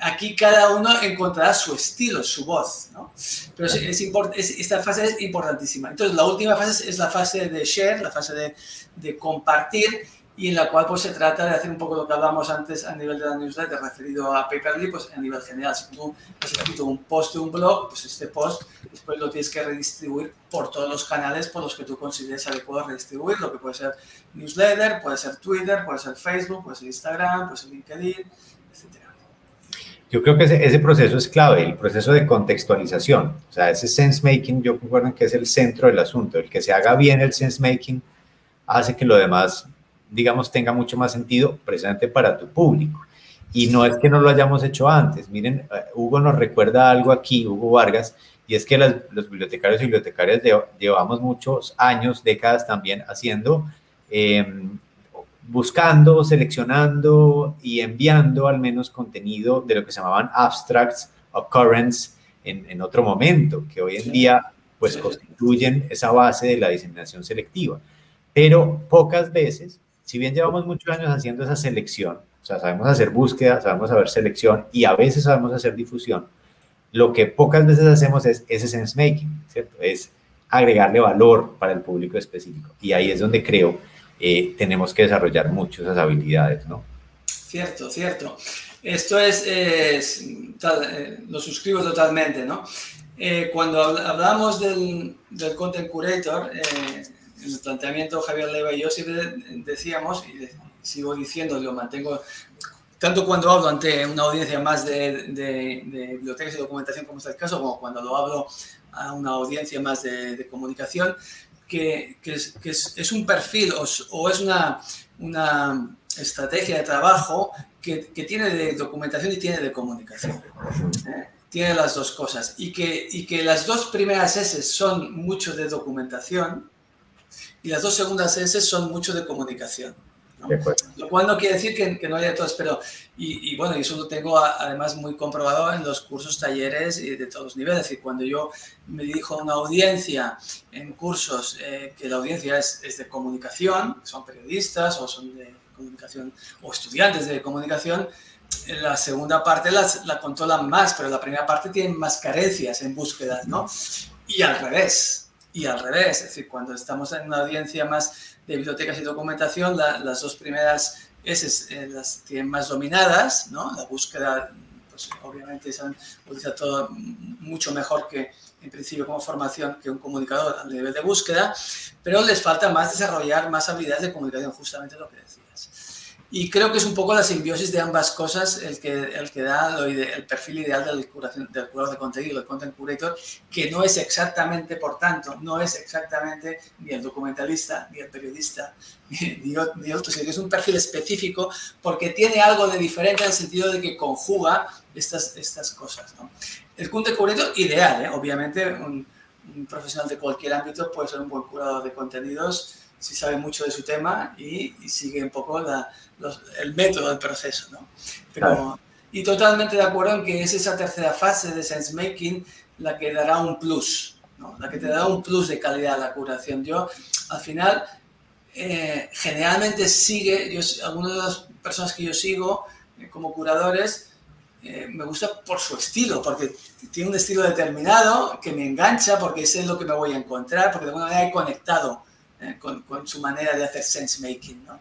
Aquí cada uno encontrará su estilo, su voz, ¿no? Pero es, es, esta fase es importantísima. Entonces, la última fase es, la fase de share, la fase de, de compartir, y en la cual pues se trata de hacer un poco lo que hablamos antes a nivel de la newsletter referido a Paperly, pues a nivel general. Si tú has escrito un post de un blog, pues este post después lo tienes que redistribuir por todos los canales por los que tú consideres adecuado redistribuir, lo que puede ser newsletter, puede ser Twitter, puede ser Facebook, puede ser Instagram, puede ser LinkedIn, etc. Yo creo que ese, ese, proceso es clave, el proceso de contextualización. O sea, ese sense making, yo recuerdo que es el centro del asunto. El que se haga bien el sense making hace que lo demás digamos, tenga mucho más sentido precisamente para tu público. Y no es que no lo hayamos hecho antes. Miren, eh, Hugo nos recuerda algo aquí, Hugo Vargas, y es que los bibliotecarios y bibliotecarias llevamos muchos años, décadas también haciendo, em, buscando, seleccionando y enviando al menos contenido de lo que se llamaban abstracts occurrence en, en otro momento, que hoy en día pues constituyen esa base de la diseminación selectiva. Pero pocas veces si bien llevamos muchos años haciendo esa selección, o sea, sabemos hacer búsqueda, sabemos hacer selección y a veces sabemos hacer difusión, lo que pocas veces hacemos es ese sense making, ¿cierto? Es agregarle valor para el público específico. Y ahí es donde creo eh, tenemos que desarrollar mucho esas habilidades, ¿no? Cierto, cierto. Esto es, eh, lo suscribo totalmente, ¿no? Eh, cuando hablamos del, Content Curator, en el planteamiento Javier Leiva y yo siempre decíamos, y sigo diciendo, lo mantengo, tanto cuando hablo ante una audiencia más de, de, bibliotecas y documentación, como es el caso, como cuando lo hablo a una audiencia más de, comunicación, que, que, es, que es, un perfil o, o, es una, una estrategia de trabajo que, que, tiene de documentación y tiene de comunicación. ¿eh? Tiene las dos cosas. Y que, y que las dos primeras S son mucho de documentación, y las dos segundas S son mucho de comunicación. Lo cual no quiere decir que, que no haya todas, pero, y, y, bueno, eso lo tengo además muy comprobado en los cursos, talleres y de todos los niveles. Es decir, cuando yo me dirijo a una audiencia en cursos eh, que la audiencia es, es, de comunicación, son periodistas o son de comunicación o estudiantes de comunicación, la segunda parte la, la controlan más, pero la primera parte tiene más carencias en búsquedas, ¿no? Y al revés y al revés, es decir, cuando estamos en una audiencia más de bibliotecas y documentación, las dos primeras S eh, las tienen más dominadas, ¿no? La búsqueda, pues obviamente se utiliza todo mucho mejor que en principio como formación que un comunicador a nivel de búsqueda, pero les falta más desarrollar más habilidades de comunicación, justamente lo que decías. Y creo que es un poco la simbiosis de ambas cosas el que, el que da el perfil ideal del, curación, del curador de contenido, el content curator, que no es exactamente, por tanto, no es exactamente ni el documentalista, ni el periodista, [LAUGHS] ni, ni, otro, sino que es un perfil específico porque tiene algo de diferente en el sentido de que conjuga estas, estas cosas. ¿no? El content curator ideal, ¿eh? obviamente, un, un profesional de cualquier ámbito puede ser un buen curador de contenidos si sabe mucho de su tema y, y sigue un poco la, el método del proceso, ¿no? Pero, Y totalmente de acuerdo en que es esa tercera fase de sense making la que dará un plus, ¿no? la que te dará un plus de calidad a la curación. Yo, al final, eh, generalmente sigue, yo, algunas de las personas que yo sigo eh, como curadores, eh, me gusta por su estilo, porque tiene un estilo determinado que me engancha, porque sé lo que me voy a encontrar, porque de alguna manera he conectado eh, con, con, su manera de hacer sense making. ¿no?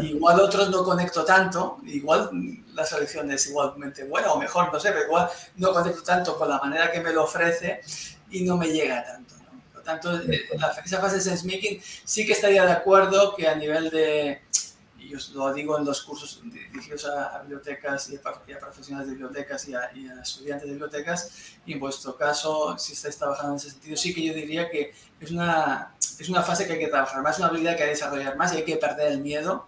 Igual otros no conecto tanto, igual la selección es igualmente buena o mejor, no sé, pero igual no conecto tanto con la manera que me lo ofrece y no me llega tanto. ¿no? Por lo tanto, eh, la, esa fase de sense making sí que estaría de acuerdo que a nivel de, yo lo digo en los cursos dirigidos a, bibliotecas y a, profesionales de bibliotecas y a, estudiantes de bibliotecas, y en vuestro caso, si estáis trabajando en ese sentido, sí que yo diría que es una, es una fase que hay que trabajar más, una habilidad que hay que desarrollar más y hay que perder el miedo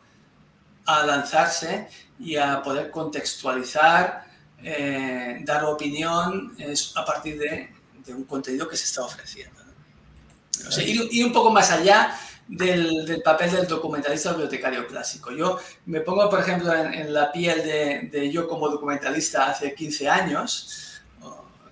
a lanzarse y a poder contextualizar, eh, dar opinión a partir de, de, un contenido que se está ofreciendo. O sea, ir, un poco más allá del, del, papel del documentalista bibliotecario clásico. Yo me pongo, por ejemplo, en, la piel de, de, yo como documentalista hace 15 años,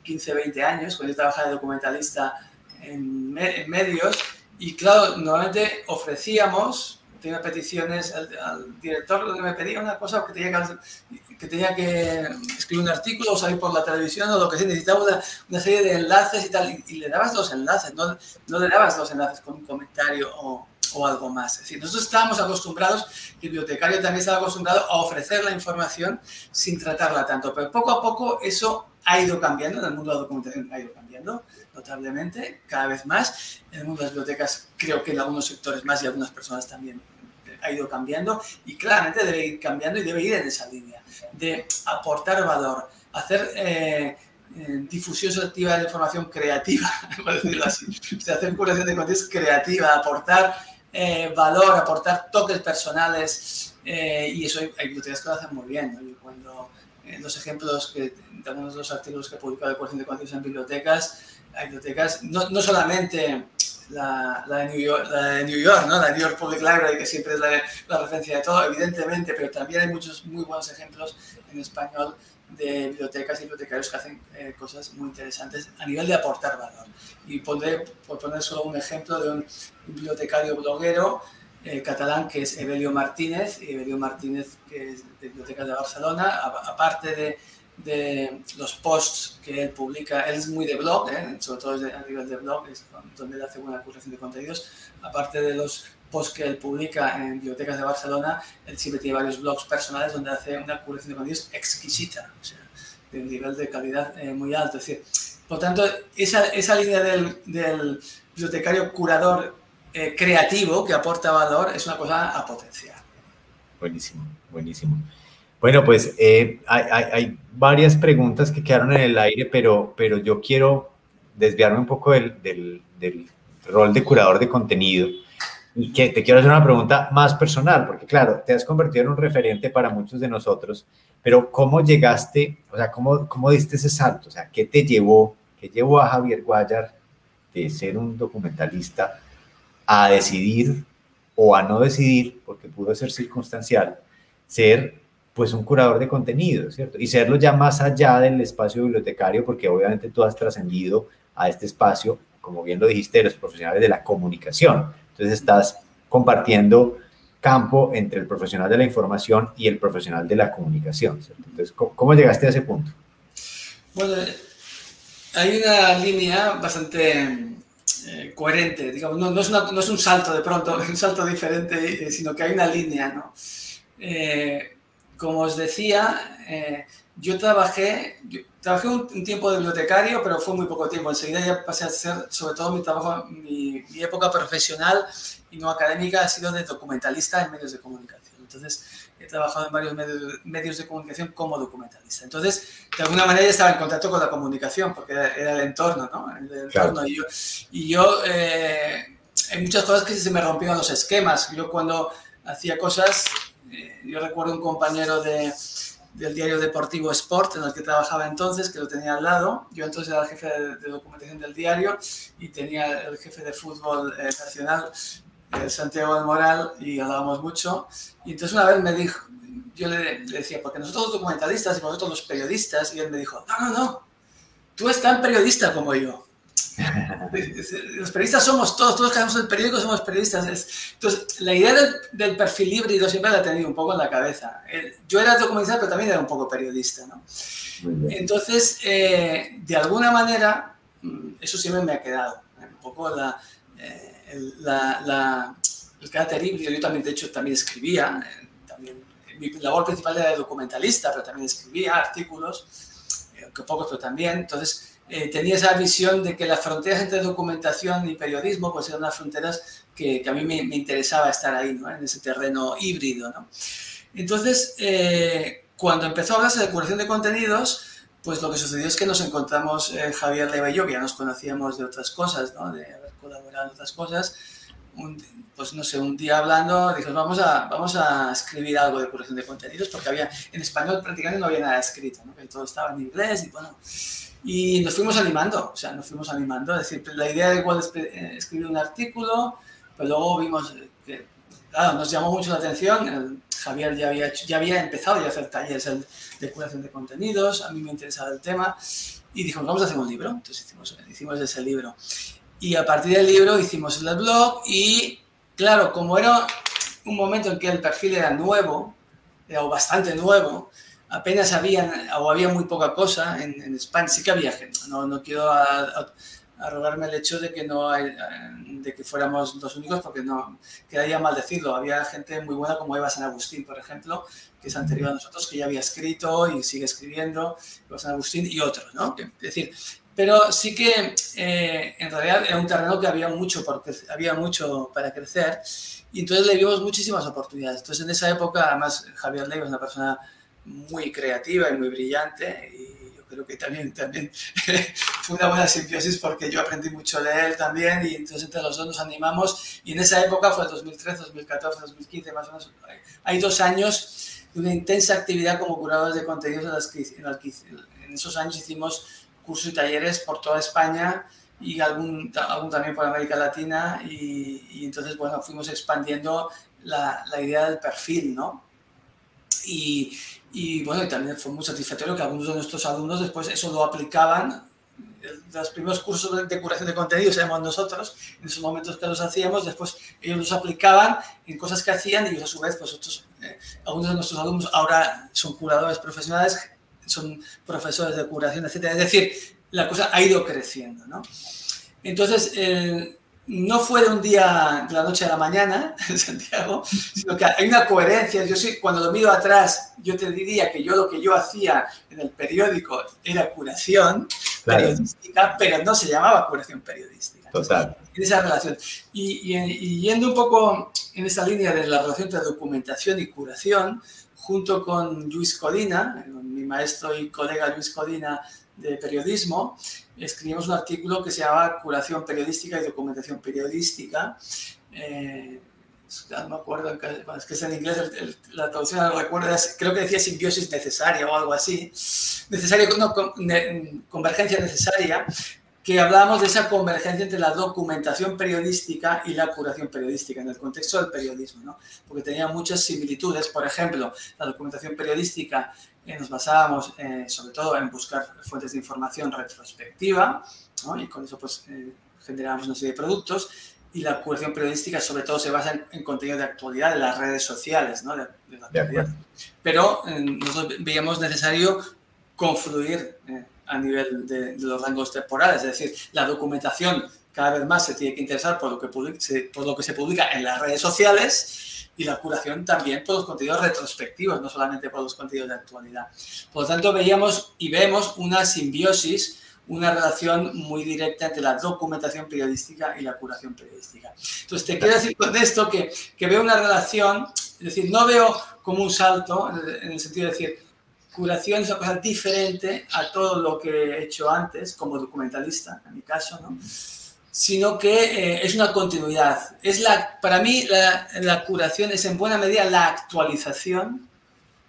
15, 20 años, cuando yo trabajaba de documentalista en, medios, y claro, normalmente ofrecíamos, tenía peticiones al, director, que me pedía una cosa que tenía que, escribir un artículo o salir por la televisión o lo que sea, necesitaba una, serie de enlaces y tal, y, le dabas los enlaces, no, no le dabas los enlaces con un comentario o, o algo más. Es nosotros estábamos acostumbrados, el bibliotecario también estaba acostumbrado a ofrecer la información sin tratarla tanto, pero poco a poco eso ha ido cambiando, en el mundo de la documentación ha ido cambiando notablemente, cada vez más. En el mundo de las bibliotecas creo que en algunos sectores más y algunas personas también ha ido cambiando y claramente debe ir cambiando y debe ir en esa línea de aportar valor, hacer eh, eh, difusión selectiva de información creativa, [LAUGHS] por decirlo así, de hacer curación de contenidos creativa, aportar eh, valor, aportar toques personales y eso hay, bibliotecas que lo hacen muy bien. cuando los ejemplos que, de algunos de los artículos que he publicado de curación de contenidos en bibliotecas, bibliotecas, no, no solamente la, la, de New York, la, de New York, ¿no? la New York Public Library, que siempre es la, la, referencia de todo, evidentemente, pero también hay muchos muy buenos ejemplos en español de bibliotecas y bibliotecarios que hacen eh, cosas muy interesantes a nivel de aportar valor. Y pondré, por poner solo un ejemplo de un bibliotecario bloguero eh, catalán que es Evelio Martínez, Evelio Martínez que es de Biblioteca de Barcelona, aparte de de los posts que él publica. Él es muy de blog, ¿eh? sobre todo a nivel de blog, es donde él hace buena curación de contenidos. Aparte de los posts que él publica en bibliotecas de Barcelona, él siempre tiene varios blogs personales donde hace una curación de contenidos exquisita, o sea, de un nivel de calidad eh, muy alto. Es decir, por tanto, esa, esa línea del, del, bibliotecario curador eh, creativo que aporta valor es una cosa a potenciar. Buenísimo, buenísimo. Bueno, pues eh, hay, varias preguntas que quedaron en el aire, pero, pero yo quiero desviarme un poco del, del, rol de curador de contenido y que te quiero hacer una pregunta más personal, porque claro, te has convertido en un referente para muchos de nosotros, pero ¿cómo llegaste, o sea, cómo, cómo diste ese salto? O sea, ¿qué te llevó, qué llevó a Javier Guayar de ser un documentalista a decidir o a no decidir, porque pudo ser circunstancial, ser pues un curador de contenido, ¿cierto? Y serlo ya más allá del espacio bibliotecario, porque obviamente tú has trascendido a este espacio, como bien lo dijiste, de los profesionales de la comunicación. Entonces estás compartiendo campo entre el profesional de la información y el profesional de la comunicación, ¿cierto? Entonces, ¿cómo, llegaste a ese punto? Bueno, hay una línea bastante eh, coherente, digamos, no, es un salto de pronto, [LAUGHS] un salto diferente, sino que hay una línea, ¿no? Eh, como os decía, eh, yo trabajé, trabajé un, tiempo de bibliotecario, pero fue muy poco tiempo. Enseguida ya pasé a hacer, sobre todo mi trabajo, mi, época profesional y no académica ha sido de documentalista en medios de comunicación. Entonces, he trabajado en varios medios, de comunicación como documentalista. Entonces, de alguna manera estaba en contacto con la comunicación, porque era, el entorno, ¿no? El entorno. Y yo, y yo eh, hay muchas cosas que se me rompieron los esquemas. Yo cuando hacía cosas eh, yo recuerdo un compañero de, del diario deportivo Sport, en el que trabajaba entonces, que lo tenía al lado. Yo entonces era el jefe de, documentación del diario y tenía el jefe de fútbol eh, nacional, eh, Santiago del Moral, y hablábamos mucho. Y entonces una vez me dijo, yo le, le, decía, porque nosotros los documentalistas y vosotros los periodistas, y él me dijo, no, no, no, tú eres tan periodista como yo. [LAUGHS] Los periodistas somos todos, todos que hacemos el periódico somos periodistas. Entonces, la idea del, perfil híbrido siempre la he tenido un poco en la cabeza. Yo era documentalista, pero también era un poco periodista. ¿no? Entonces, eh, de alguna manera, mm, eso siempre me ha quedado. ¿eh? Un poco la, eh, el, la, el carácter híbrido. Yo también, de hecho, también escribía. También, mi labor principal era de documentalista, pero también escribía artículos, que pocos, pero también. Entonces, eh, tenía esa visión de que las fronteras entre documentación y periodismo pues eran unas fronteras que, a mí me, interesaba estar ahí, ¿no? en ese terreno híbrido. ¿no? Entonces, eh, cuando empezó a hablarse de curación de contenidos, pues lo que sucedió es que nos encontramos eh, Javier Leva y yo, que ya nos conocíamos de otras cosas, ¿no? de haber colaborado en otras cosas, pues no sé, un día hablando, dijimos, vamos a, vamos a escribir algo de curación de contenidos, porque había, en español prácticamente no había nada escrito, ¿no? todo estaba en inglés y bueno, y nos fuimos animando, o sea, nos fuimos animando, es decir, la idea de igual eh, escribir un artículo, pero luego vimos que, claro, nos llamó mucho la atención, Javier ya había, ya había empezado a hacer talleres de curación de contenidos, a mí me interesaba el tema, y dijimos, vamos a hacer un libro, entonces hicimos, hicimos ese libro. Y a partir del libro hicimos el blog y, claro, como era un momento en que el perfil era nuevo, o bastante nuevo, apenas había, o había muy poca cosa en, en España, sí que había gente, no, no quiero arrogarme el hecho de que no hay, de que fuéramos los únicos porque no quedaría mal decirlo había gente muy buena como Eva San Agustín por ejemplo que es anterior a nosotros que ya había escrito y sigue escribiendo Eva San Agustín y otros no es decir pero sí que eh, en realidad era un terreno que había mucho, porque había mucho para crecer y entonces le vimos muchísimas oportunidades. Entonces en esa época, además Javier Leiva es una persona muy creativa y muy brillante y yo creo que también, también [LAUGHS] fue una buena simbiosis porque yo aprendí mucho de él también y entonces entre los dos nos animamos y en esa época fue el 2013, 2014, 2015 más o menos, hay dos años de una intensa actividad como curadores de contenidos en, las que, en esos años hicimos cursos y talleres por toda España y algún, algún también por América Latina y, entonces, bueno, fuimos expandiendo la, la, idea del perfil, ¿no? Y, y, bueno, y también fue muy satisfactorio que algunos de nuestros alumnos después eso lo aplicaban. Los primeros cursos de curación de contenidos éramos nosotros, en esos momentos que los hacíamos, después ellos los aplicaban en cosas que hacían y ellos a su vez, pues otros, eh, algunos de nuestros alumnos ahora son curadores profesionales, son profesores de curación, etc. Es decir, la cosa ha ido creciendo, ¿no? Entonces, eh, no fue de un día, de la noche a la mañana, [LAUGHS] en Santiago, sino que hay una coherencia. Yo sí, cuando lo miro atrás, yo te diría que yo lo que yo hacía en el periódico era curación periodística, pero no se llamaba curación periodística. Total. En esa relación. Y, y, yendo un poco en esa línea de la relación entre documentación y curación, junto con Luis Codina, mi maestro y colega Luis Codina de periodismo, escribimos un artículo que se llama Curación periodística y documentación periodística. Eh, no me acuerdo, es que es en inglés, la traducción no creo que decía simbiosis necesaria o algo así. Necesaria, no, convergencia necesaria, que hablábamos de esa convergencia entre la documentación periodística y la curación periodística en el contexto del periodismo, ¿no? porque tenía muchas similitudes. Por ejemplo, la documentación periodística eh, nos basábamos eh, sobre todo en buscar fuentes de información retrospectiva ¿no? y con eso pues eh, generábamos una serie de productos y la curación periodística sobre todo se basa en, contenido de actualidad en las redes sociales, ¿no? de, la actualidad. Pero nosotros veíamos necesario confluir a nivel de, los rangos temporales, es decir, la documentación cada vez más se tiene que interesar por lo que, se, publica en las redes sociales y la curación también por los contenidos retrospectivos, no solamente por los contenidos de actualidad. Por lo tanto, veíamos y vemos una simbiosis, una relación muy directa entre la documentación periodística y la curación periodística. Entonces, te quiero decir con esto que, que veo una relación, es decir, no veo como un salto en el sentido de decir, curación es una cosa diferente a todo lo que he hecho antes como documentalista, en mi caso, ¿no? sino que eh, es una continuidad. Es la, para mí la, la, curación es en buena medida la actualización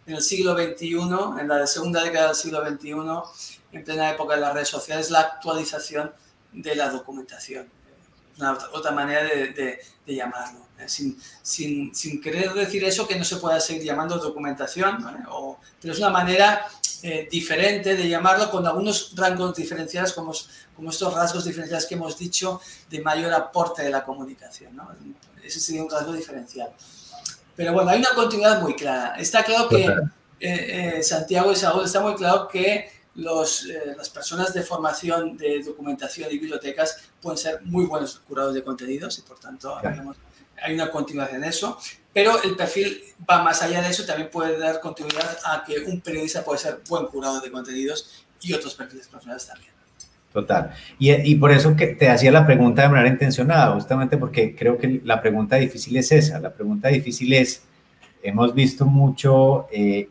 en el siglo XXI, en la segunda década del siglo XXI, en plena época de las redes sociales, la actualización de la documentación. Una otra manera de, de, de llamarlo. Eh, sin, sin, sin, querer decir eso que no se pueda seguir llamando documentación, o, pero es una manera eh, diferente de llamarlo con algunos rangos diferenciados como, como estos rasgos diferenciados que hemos dicho de mayor aporte de la comunicación. ¿no? Ese sería un rasgo diferencial. Pero bueno, hay una continuidad muy clara. Está claro que eh, Santiago y Saúl, está muy claro que los, las personas de formación de documentación y bibliotecas pueden ser muy buenos curados de contenidos y por tanto hay una continuidad en eso, pero el perfil va más allá de eso, también puede dar continuidad a que un periodista puede ser buen curador de contenidos y otros perfiles profesionales también. Total. Y, y, por eso que te hacía la pregunta de manera intencionada, justamente porque creo que la pregunta difícil es esa. La pregunta difícil es, hemos visto mucho eh,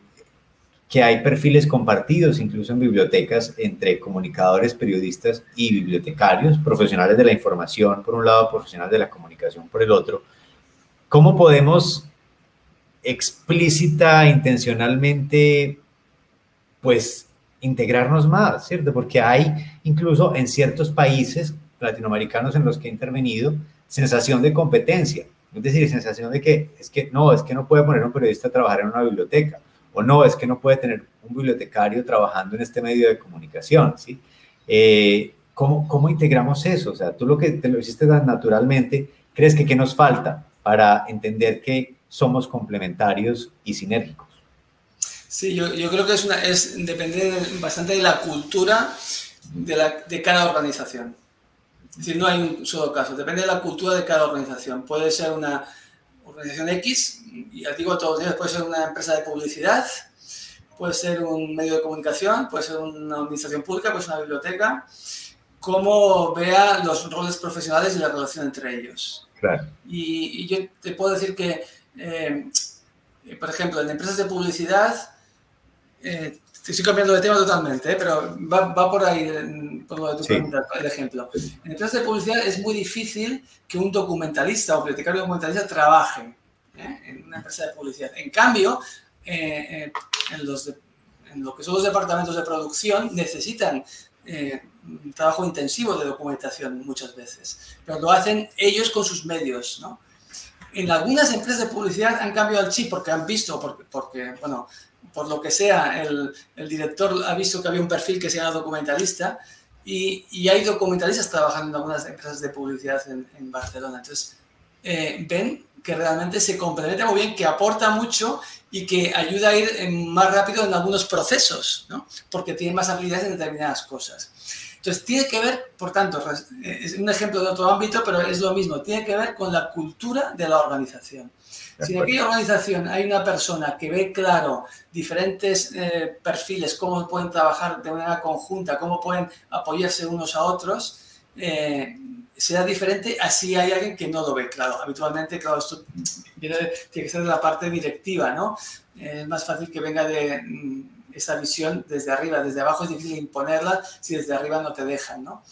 que hay perfiles compartidos, incluso en bibliotecas, entre comunicadores, periodistas y bibliotecarios, profesionales de la información, por un lado, profesionales de la comunicación, por el otro. ¿Cómo podemos explícita, intencionalmente, pues integrarnos más, ¿cierto? Porque hay incluso en ciertos países latinoamericanos en los que he intervenido sensación de competencia, es decir, sensación de que es que no, es que no puede poner un periodista a trabajar en una biblioteca, o no, es que no puede tener un bibliotecario trabajando en este medio de comunicación, ¿sí? Eh, ¿cómo, ¿Cómo integramos eso? O sea, tú lo que te lo hiciste tan naturalmente, ¿crees que qué nos falta para entender que somos complementarios y sinérgicos? Sí, yo, yo creo que es, una, es depende bastante de la cultura de, la, de cada organización. Es decir, no hay un solo caso, depende de la cultura de cada organización. Puede ser una organización X, y ya digo todos los días, puede ser una empresa de publicidad, puede ser un medio de comunicación, puede ser una administración pública, puede ser una biblioteca, cómo vea los roles profesionales y la relación entre ellos. Claro. Y, y yo te puedo decir que, eh, por ejemplo, en empresas de publicidad, eh, estoy cambiando de tema totalmente, ¿eh? pero va, va, por ahí, por lo de tu sí. pregunta, el ejemplo. En empresas de publicidad es muy difícil que un documentalista o bibliotecario documentalista trabaje ¿eh? en una empresa de publicidad. En cambio, eh, en, los de, en, lo que son los departamentos de producción necesitan un trabajo intensivo de documentación muchas veces, pero lo hacen ellos con sus medios, ¿no? En algunas empresas de publicidad han cambiado el chip porque han visto, porque, porque bueno, por lo que sea, el, el, director ha visto que había un perfil que se llama documentalista y, y hay documentalistas trabajando en algunas empresas de publicidad en, en Barcelona. Entonces, eh, ven que realmente se complementa muy bien, que aporta mucho y que ayuda a ir más rápido en algunos procesos, ¿no? porque tiene más habilidades en determinadas cosas. Entonces, tiene que ver, por tanto, es un ejemplo de otro ámbito, pero es lo mismo, tiene que ver con la cultura de la organización. Si en aquella organización hay una persona que ve claro diferentes eh, perfiles, cómo pueden trabajar de manera conjunta, cómo pueden apoyarse unos a otros, eh, será diferente así hay alguien que no lo ve claro. Habitualmente, claro, esto tiene que ser de la parte directiva, ¿no? Es más fácil que venga de mm, esa visión desde arriba, desde abajo es difícil imponerla si desde arriba no te dejan, ¿no?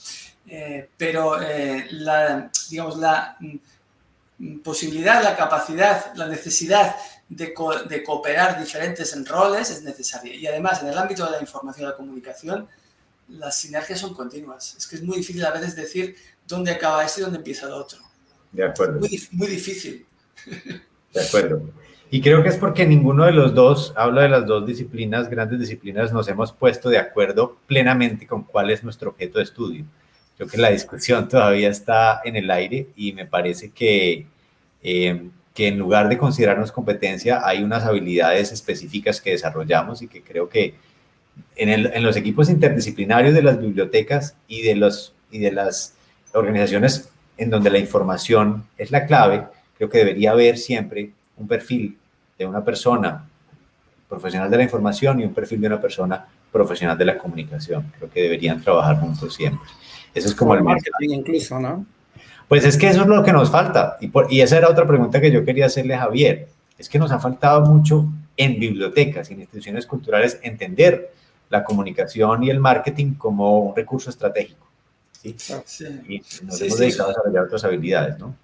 Eh, pero eh, la, digamos, la posibilidad, la capacidad, la necesidad de, co de, cooperar diferentes en roles es necesaria. Y además, en el ámbito de la información y la comunicación, las sinergias son continuas. Es que es muy difícil a veces decir dónde acaba esto y dónde empieza el otro. De acuerdo. Muy, muy difícil. De acuerdo. Y creo que es porque ninguno de los dos, habla de las dos disciplinas, grandes disciplinas, nos hemos puesto de acuerdo plenamente con cuál es nuestro objeto de estudio. Creo que la discusión [LAUGHS] todavía está en el aire y me parece que, eh, que en lugar de considerarnos competencia, hay unas habilidades específicas que desarrollamos y que creo que en, el, en los equipos interdisciplinarios de las bibliotecas y de, los, y de las organizaciones en donde la información es la clave, creo que debería haber siempre un perfil de una persona profesional de la información y un perfil de una persona profesional de la comunicación. Creo que deberían trabajar juntos siempre. Eso es como el marketing incluso, ¿no? Pues es que eso es lo que nos falta. Y, por, y esa era otra pregunta que yo quería hacerle a Javier. Es que nos ha faltado mucho en bibliotecas, en instituciones culturales, entender la comunicación y el marketing como un recurso estratégico. ¿sí? sí. Y nos sí, hemos dedicado sí. a desarrollar otras habilidades, ¿no?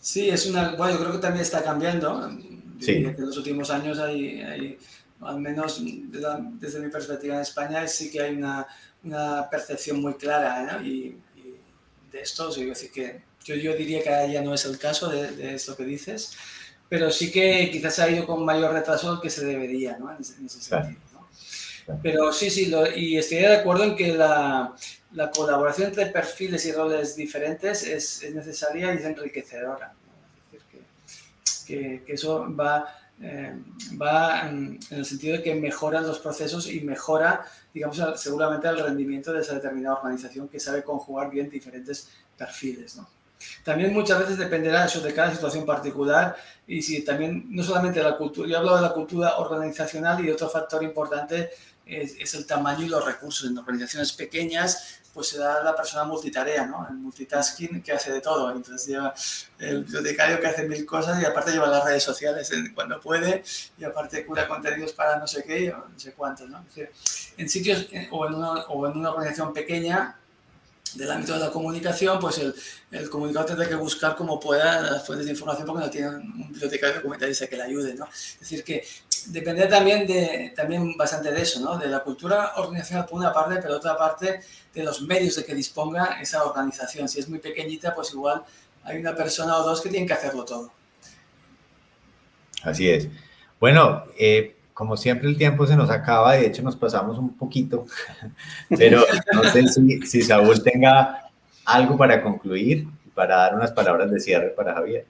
Sí, es una, bueno, yo creo que también está cambiando. Sí. En los últimos años hay, hay al menos desde, desde, mi perspectiva en España, sí que hay una, una percepción muy clara ¿no? y, y, de esto. Sea, decir que yo, yo diría que ya no es el caso de, de, esto que dices, pero sí que quizás ha ido con mayor retraso que se debería, ¿no? En ese, en ese sentido. ¿no? Pero sí, sí, lo, y estoy de acuerdo en que la, la colaboración entre perfiles y roles diferentes es, es necesaria y es enriquecedora. Es decir, que, que, que, eso va, eh, va en, el sentido de que mejora los procesos y mejora, digamos, seguramente el rendimiento de esa determinada organización que sabe conjugar bien diferentes perfiles. También muchas veces dependerá eso de cada situación particular y si también, no solamente de la cultura, yo hablo de la cultura organizacional y otro factor importante es, es, el tamaño y los recursos. En organizaciones pequeñas, pues se da la persona multitarea, ¿no? El multitasking que hace de todo. Entonces lleva el bibliotecario que hace mil cosas y aparte lleva las redes sociales cuando puede y aparte cura contenidos para no sé qué o no sé cuántos, ¿no? en sitios o en, una, o en una organización pequeña, del ámbito de la comunicación, pues el, el, comunicador tendrá que buscar como pueda las fuentes de información porque no tiene un bibliotecario documentalista que le ayude, ¿no? Es decir, que depende también, de, también bastante de eso, ¿no? De la cultura organizacional por una parte, pero otra parte de los medios de que disponga esa organización. Si es muy pequeñita, pues igual hay una persona o dos que tienen que hacerlo todo. Así es. Bueno, eh, como siempre el tiempo se nos acaba, de hecho nos pasamos un poquito, [LAUGHS] pero no sé si, si Saúl tenga algo para concluir, para dar unas palabras de cierre para Javier.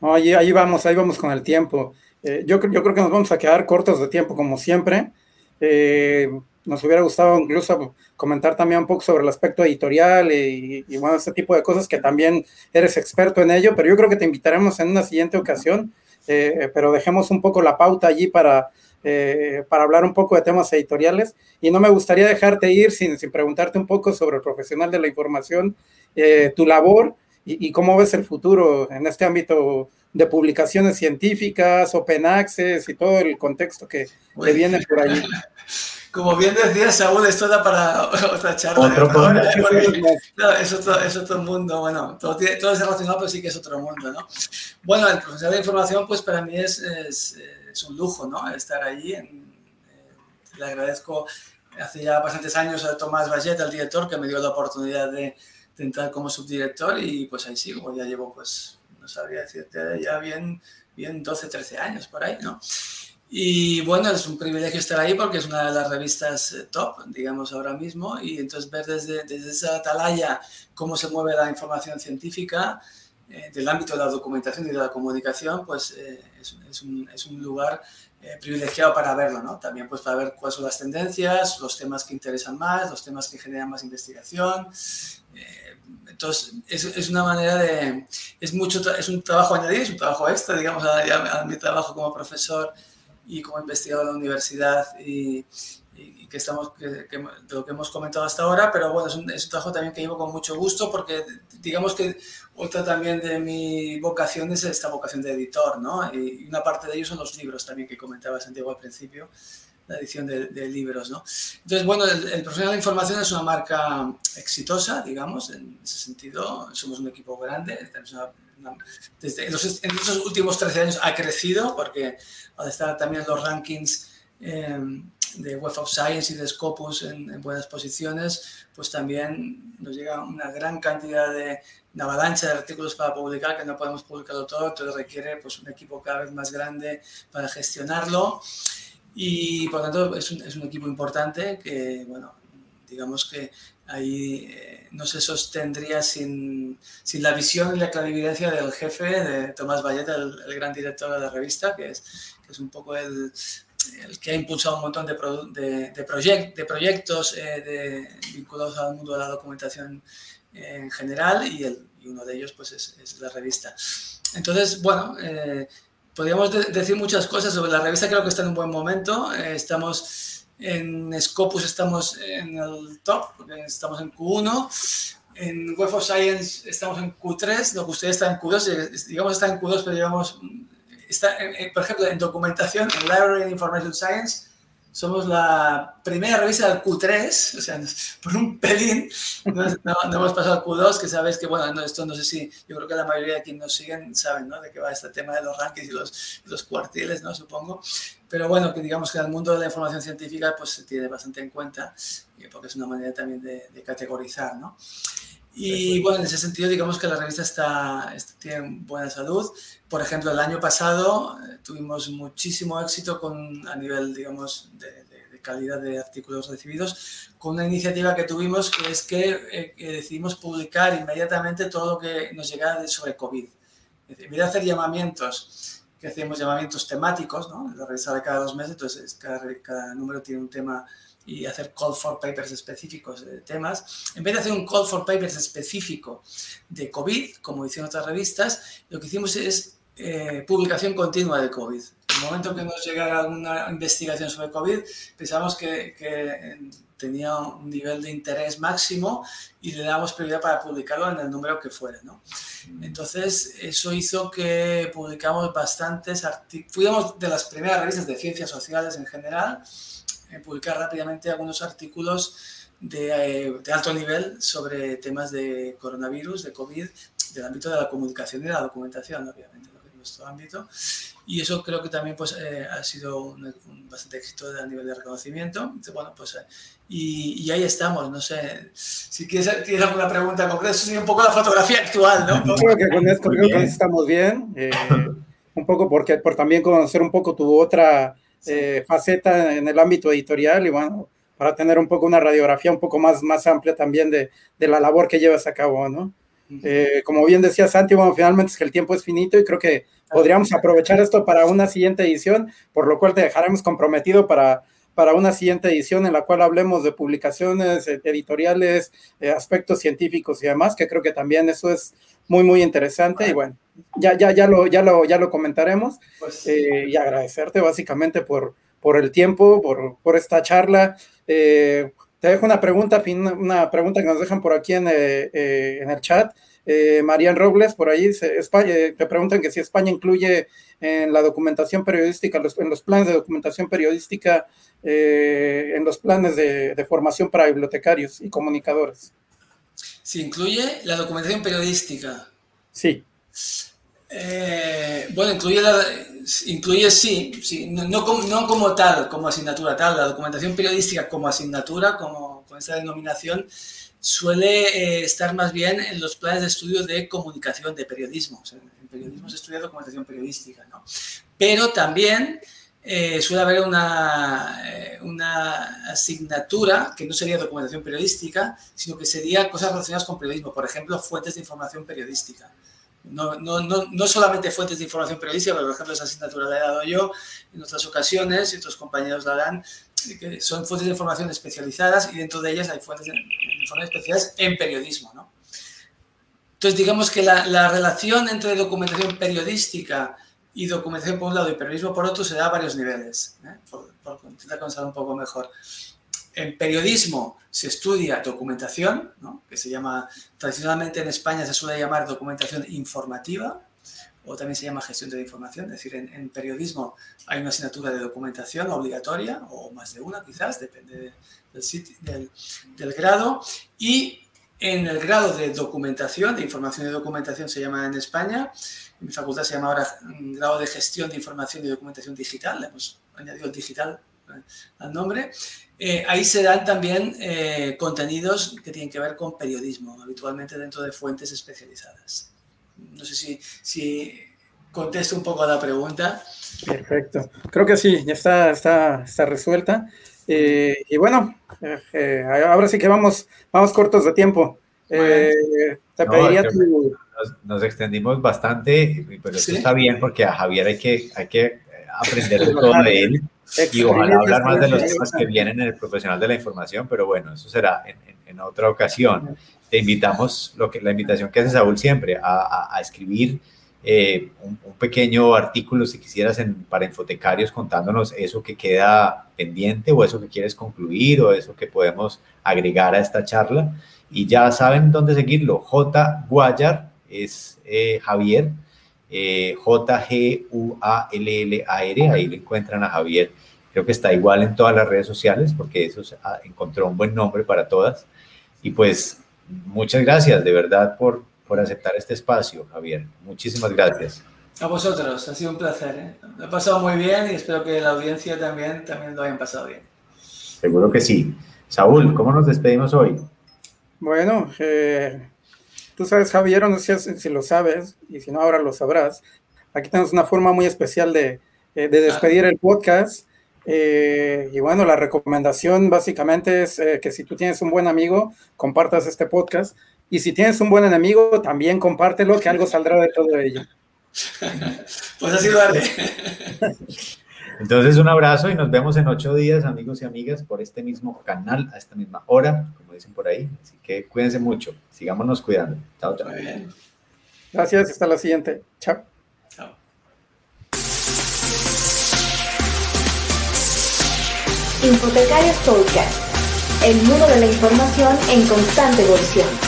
Oye, ahí vamos, ahí vamos con el tiempo. Eh, yo, yo creo que nos vamos a quedar cortos de tiempo, como siempre. Eh, nos hubiera gustado incluso comentar también un poco sobre el aspecto editorial y, bueno, ese tipo de cosas que también eres experto en ello, pero yo creo que te invitaremos en una siguiente ocasión, eh, pero dejemos un poco la pauta allí para, eh, para hablar un poco de temas editoriales y no me gustaría dejarte ir sin, sin preguntarte un poco sobre el profesional de la información, eh, tu labor y, y, cómo ves el futuro en este ámbito de publicaciones científicas, open access y todo el contexto que, que viene por allí. [LAUGHS] Como bien decía Saúl, esto da para [LAUGHS] otra charla. Otro [LAUGHS] no, es, otro, es otro mundo, bueno, todo, tiene, todo es relacionado, pero sí que es otro mundo, ¿no? Bueno, el profesional de información, pues para mí es, es es un lujo, ¿no? Estar allí. En, eh, le agradezco hace ya bastantes años a Tomás Vallet, al director, que me dio la oportunidad de, de, entrar como subdirector y pues ahí sigo, ya llevo pues, sabría decirte, ya bien, bien 12, 13 años por ahí, ¿no? Y bueno, es un privilegio estar ahí porque es una de las revistas eh, top, digamos, ahora mismo, y entonces ver desde, desde esa atalaya cómo se mueve la información científica, eh, del ámbito de la documentación y de la comunicación, pues eh, es, un, es, un, lugar eh, privilegiado para verlo, ¿no? También pues para ver cuáles son las tendencias, los temas que interesan más, los temas que generan más investigación. entonces, es, es, una manera de... Es, mucho, es un trabajo añadido, es un trabajo extra, digamos, a, mi trabajo como profesor y como investigador de la universidad y que estamos, que, que, de lo que hemos comentado hasta ahora, pero bueno, es un, es un, trabajo también que llevo con mucho gusto porque digamos que otra también de mi vocación es esta vocación de editor, ¿no? Y una parte de ellos son los libros también que comentaba Santiago al principio, la edición de, de libros, ¿no? Entonces, bueno, el, el, Profesional de Información es una marca exitosa, digamos, en ese sentido, somos un equipo grande, una, desde los, en estos últimos 13 años ha crecido porque al estar también los rankings eh, de Web of Science y de Scopus en, en, buenas posiciones, pues también nos llega una gran cantidad de una avalancha de artículos para publicar que no podemos publicarlo todo, entonces requiere pues, un equipo cada vez más grande para gestionarlo. Y por tanto es un, es un equipo importante que, bueno, digamos que ahí eh, no se sostendría sin, sin, la visión y la clarividencia del jefe, de Tomás Valleta, el, el, gran director de la revista, que es, que es un poco el, el que ha impulsado un montón de, pro, de, de, proyect, de proyectos eh, de, vinculados al mundo de la documentación en general y, el, y uno de ellos pues es, es, la revista. Entonces, bueno, eh, podríamos de decir muchas cosas sobre la revista, creo que está en un buen momento, eh, estamos en Scopus, estamos en el top, estamos en Q1, en Web of Science estamos en Q3, lo que ustedes están en Q2, digamos está en Q2, pero llevamos está, eh, por ejemplo, en documentación, en Library and Information Science, somos la primera revista del Q3, o sea, [LAUGHS] por un pelín, no, no, no hemos pasado al Q2, que sabéis que, bueno, no, esto no sé si, yo creo que la mayoría de quienes nos siguen saben, ¿no? De qué va este tema de los rankings y los, los cuartiles, ¿no? Supongo. Pero bueno, que digamos que en el mundo de la información científica, pues se tiene bastante en cuenta, porque es una manera también de, de categorizar, ¿no? Y bueno, en ese sentido, digamos que la revista está, está, tiene buena salud. Por ejemplo, el año pasado eh, tuvimos muchísimo éxito con, a nivel, digamos, de, de, de, calidad de artículos recibidos, con una iniciativa que tuvimos que es que, eh, que decidimos publicar inmediatamente todo lo que nos llegara sobre COVID. En vez de hacer llamamientos, que hacíamos llamamientos temáticos, ¿no? La revista de cada dos meses, entonces cada, cada número tiene un tema y hacer call for papers específicos de temas. En vez de hacer un call for papers específico de COVID, como hicieron otras revistas, lo que hicimos es eh, publicación continua de COVID. En el momento que nos llegara una investigación sobre COVID, pensamos que, que tenía un nivel de interés máximo y le damos prioridad para publicarlo en el número que fuera. ¿no? Entonces, eso hizo que publicamos bastantes artículos, fuimos de las primeras revistas de ciencias sociales en general, en publicar rápidamente algunos artículos de, eh, de, alto nivel sobre temas de coronavirus, de COVID, del ámbito de la comunicación y de la documentación, obviamente, ¿no? en nuestro ámbito. Y eso creo que también pues, eh, ha sido un, un, bastante éxito a nivel de reconocimiento. Entonces, bueno, pues, eh, y, y, ahí estamos. No sé si quieres, tienes alguna pregunta concreta. Eso sería un poco la fotografía actual, ¿no? Creo que con esto, creo que estamos bien. Eh, [LAUGHS] un poco porque, por también conocer un poco tu otra. Eh, faceta en el ámbito editorial y bueno, para tener un poco una radiografía un poco más, más amplia también de, de la labor que llevas a cabo, ¿no? Eh, como bien decía Santi, bueno, finalmente es que el tiempo es finito y creo que podríamos aprovechar esto para una siguiente edición, por lo cual te dejaremos comprometido para, para una siguiente edición en la cual hablemos de publicaciones editoriales, eh, aspectos científicos y demás, que creo que también eso es muy, muy interesante y bueno, ya, ya, ya, lo, ya, lo, ya lo comentaremos pues, eh, y agradecerte básicamente por, por el tiempo, por, por esta charla. Eh, te dejo una pregunta, una pregunta que nos dejan por aquí en, eh, eh, en el chat. Eh, Marian Robles, por ahí, se, España, te preguntan que si España incluye en la documentación periodística, los, en los planes de documentación periodística, en los planes de, de, formación para bibliotecarios y comunicadores. ¿Si incluye la documentación periodística? Sí. Eh, bueno, incluye, la, incluye sí, sí no, no, como, no, como, tal, como asignatura tal, la documentación periodística como asignatura, como con esta denominación, suele eh, estar más bien en los planes de estudio de comunicación, de periodismo. O sea, en periodismo se estudia documentación periodística, ¿no? Pero también eh, suele haber una, eh, una asignatura que no sería documentación periodística, sino que sería cosas relacionadas con periodismo, por ejemplo, fuentes de información periodística. No, no, no, no, solamente fuentes de información periodística, pero por ejemplo esa asignatura la he dado yo en otras ocasiones y otros compañeros la dan, que son fuentes de información especializadas y dentro de ellas hay fuentes de información especializadas en periodismo. ¿no? Entonces digamos que la, la, relación entre documentación periodística y documentación por un lado y periodismo por otro se da a varios niveles, ¿eh? por, por intentar conocer un poco mejor en periodismo se estudia documentación, ¿no? que se llama, tradicionalmente en España se suele llamar documentación informativa, o también se llama gestión de la información, es decir, en, en, periodismo hay una asignatura de documentación obligatoria, o más de una quizás, depende del, sitio, del, del grado, y en el grado de documentación, de información y documentación se llama en España, en mi facultad se llama ahora grado de gestión de información y documentación digital, le hemos añadido el digital al nombre, eh, ahí se dan también eh, contenidos que tienen que ver con periodismo, habitualmente dentro de fuentes especializadas. No sé si, si contesto un poco a la pregunta. Perfecto. Creo que sí, ya está, está, está resuelta. Eh, y bueno, eh, ahora sí que vamos, vamos cortos de tiempo. Te no, pediría tu... nos, nos, extendimos bastante, pero eso ¿Sí? está bien porque a Javier hay que, hay que aprender todo de él y ojalá hablar más de los temas que vienen en el profesional de la información, pero bueno, eso será en, en, en otra ocasión. Te invitamos, lo que, la invitación que hace Saúl siempre, a, a, a escribir eh, un, un, pequeño artículo, si quisieras, en, para infotecarios contándonos eso que queda pendiente o eso que quieres concluir o eso que podemos agregar a esta charla. Y ya saben dónde seguirlo. J. Guayar es eh, Javier eh, J-G-U-A-L-L-A-R, ahí le encuentran a Javier, creo que está igual en todas las redes sociales porque eso ah, encontró un buen nombre para todas. Y pues muchas gracias de verdad por, por aceptar este espacio, Javier. Muchísimas gracias. A vosotros, ha sido un placer. ¿eh? Lo he pasado muy bien y espero que la audiencia también, también lo hayan pasado bien. Seguro que sí. Saúl, ¿cómo nos despedimos hoy? Bueno, eh, Tú sabes, Javier, no sé si lo sabes, y si no, ahora lo sabrás. Aquí tenemos una forma muy especial de, eh, de despedir el podcast. Eh, y bueno, la recomendación básicamente es eh, que si tú tienes un buen amigo, compartas este podcast. Y si tienes un buen enemigo, también compártelo, que algo saldrá de todo ello. [LAUGHS] pues así lo haré. [LAUGHS] Entonces, un abrazo y nos vemos en ocho días, amigos y amigas, por este mismo canal, a esta misma hora, dicen por ahí. Así que cuídense mucho, sigámonos cuidando. Chao, chao. Gracias, hasta la siguiente. Chao. Chao. Hipotecarios Podcast, el mundo de la información en constante evolución.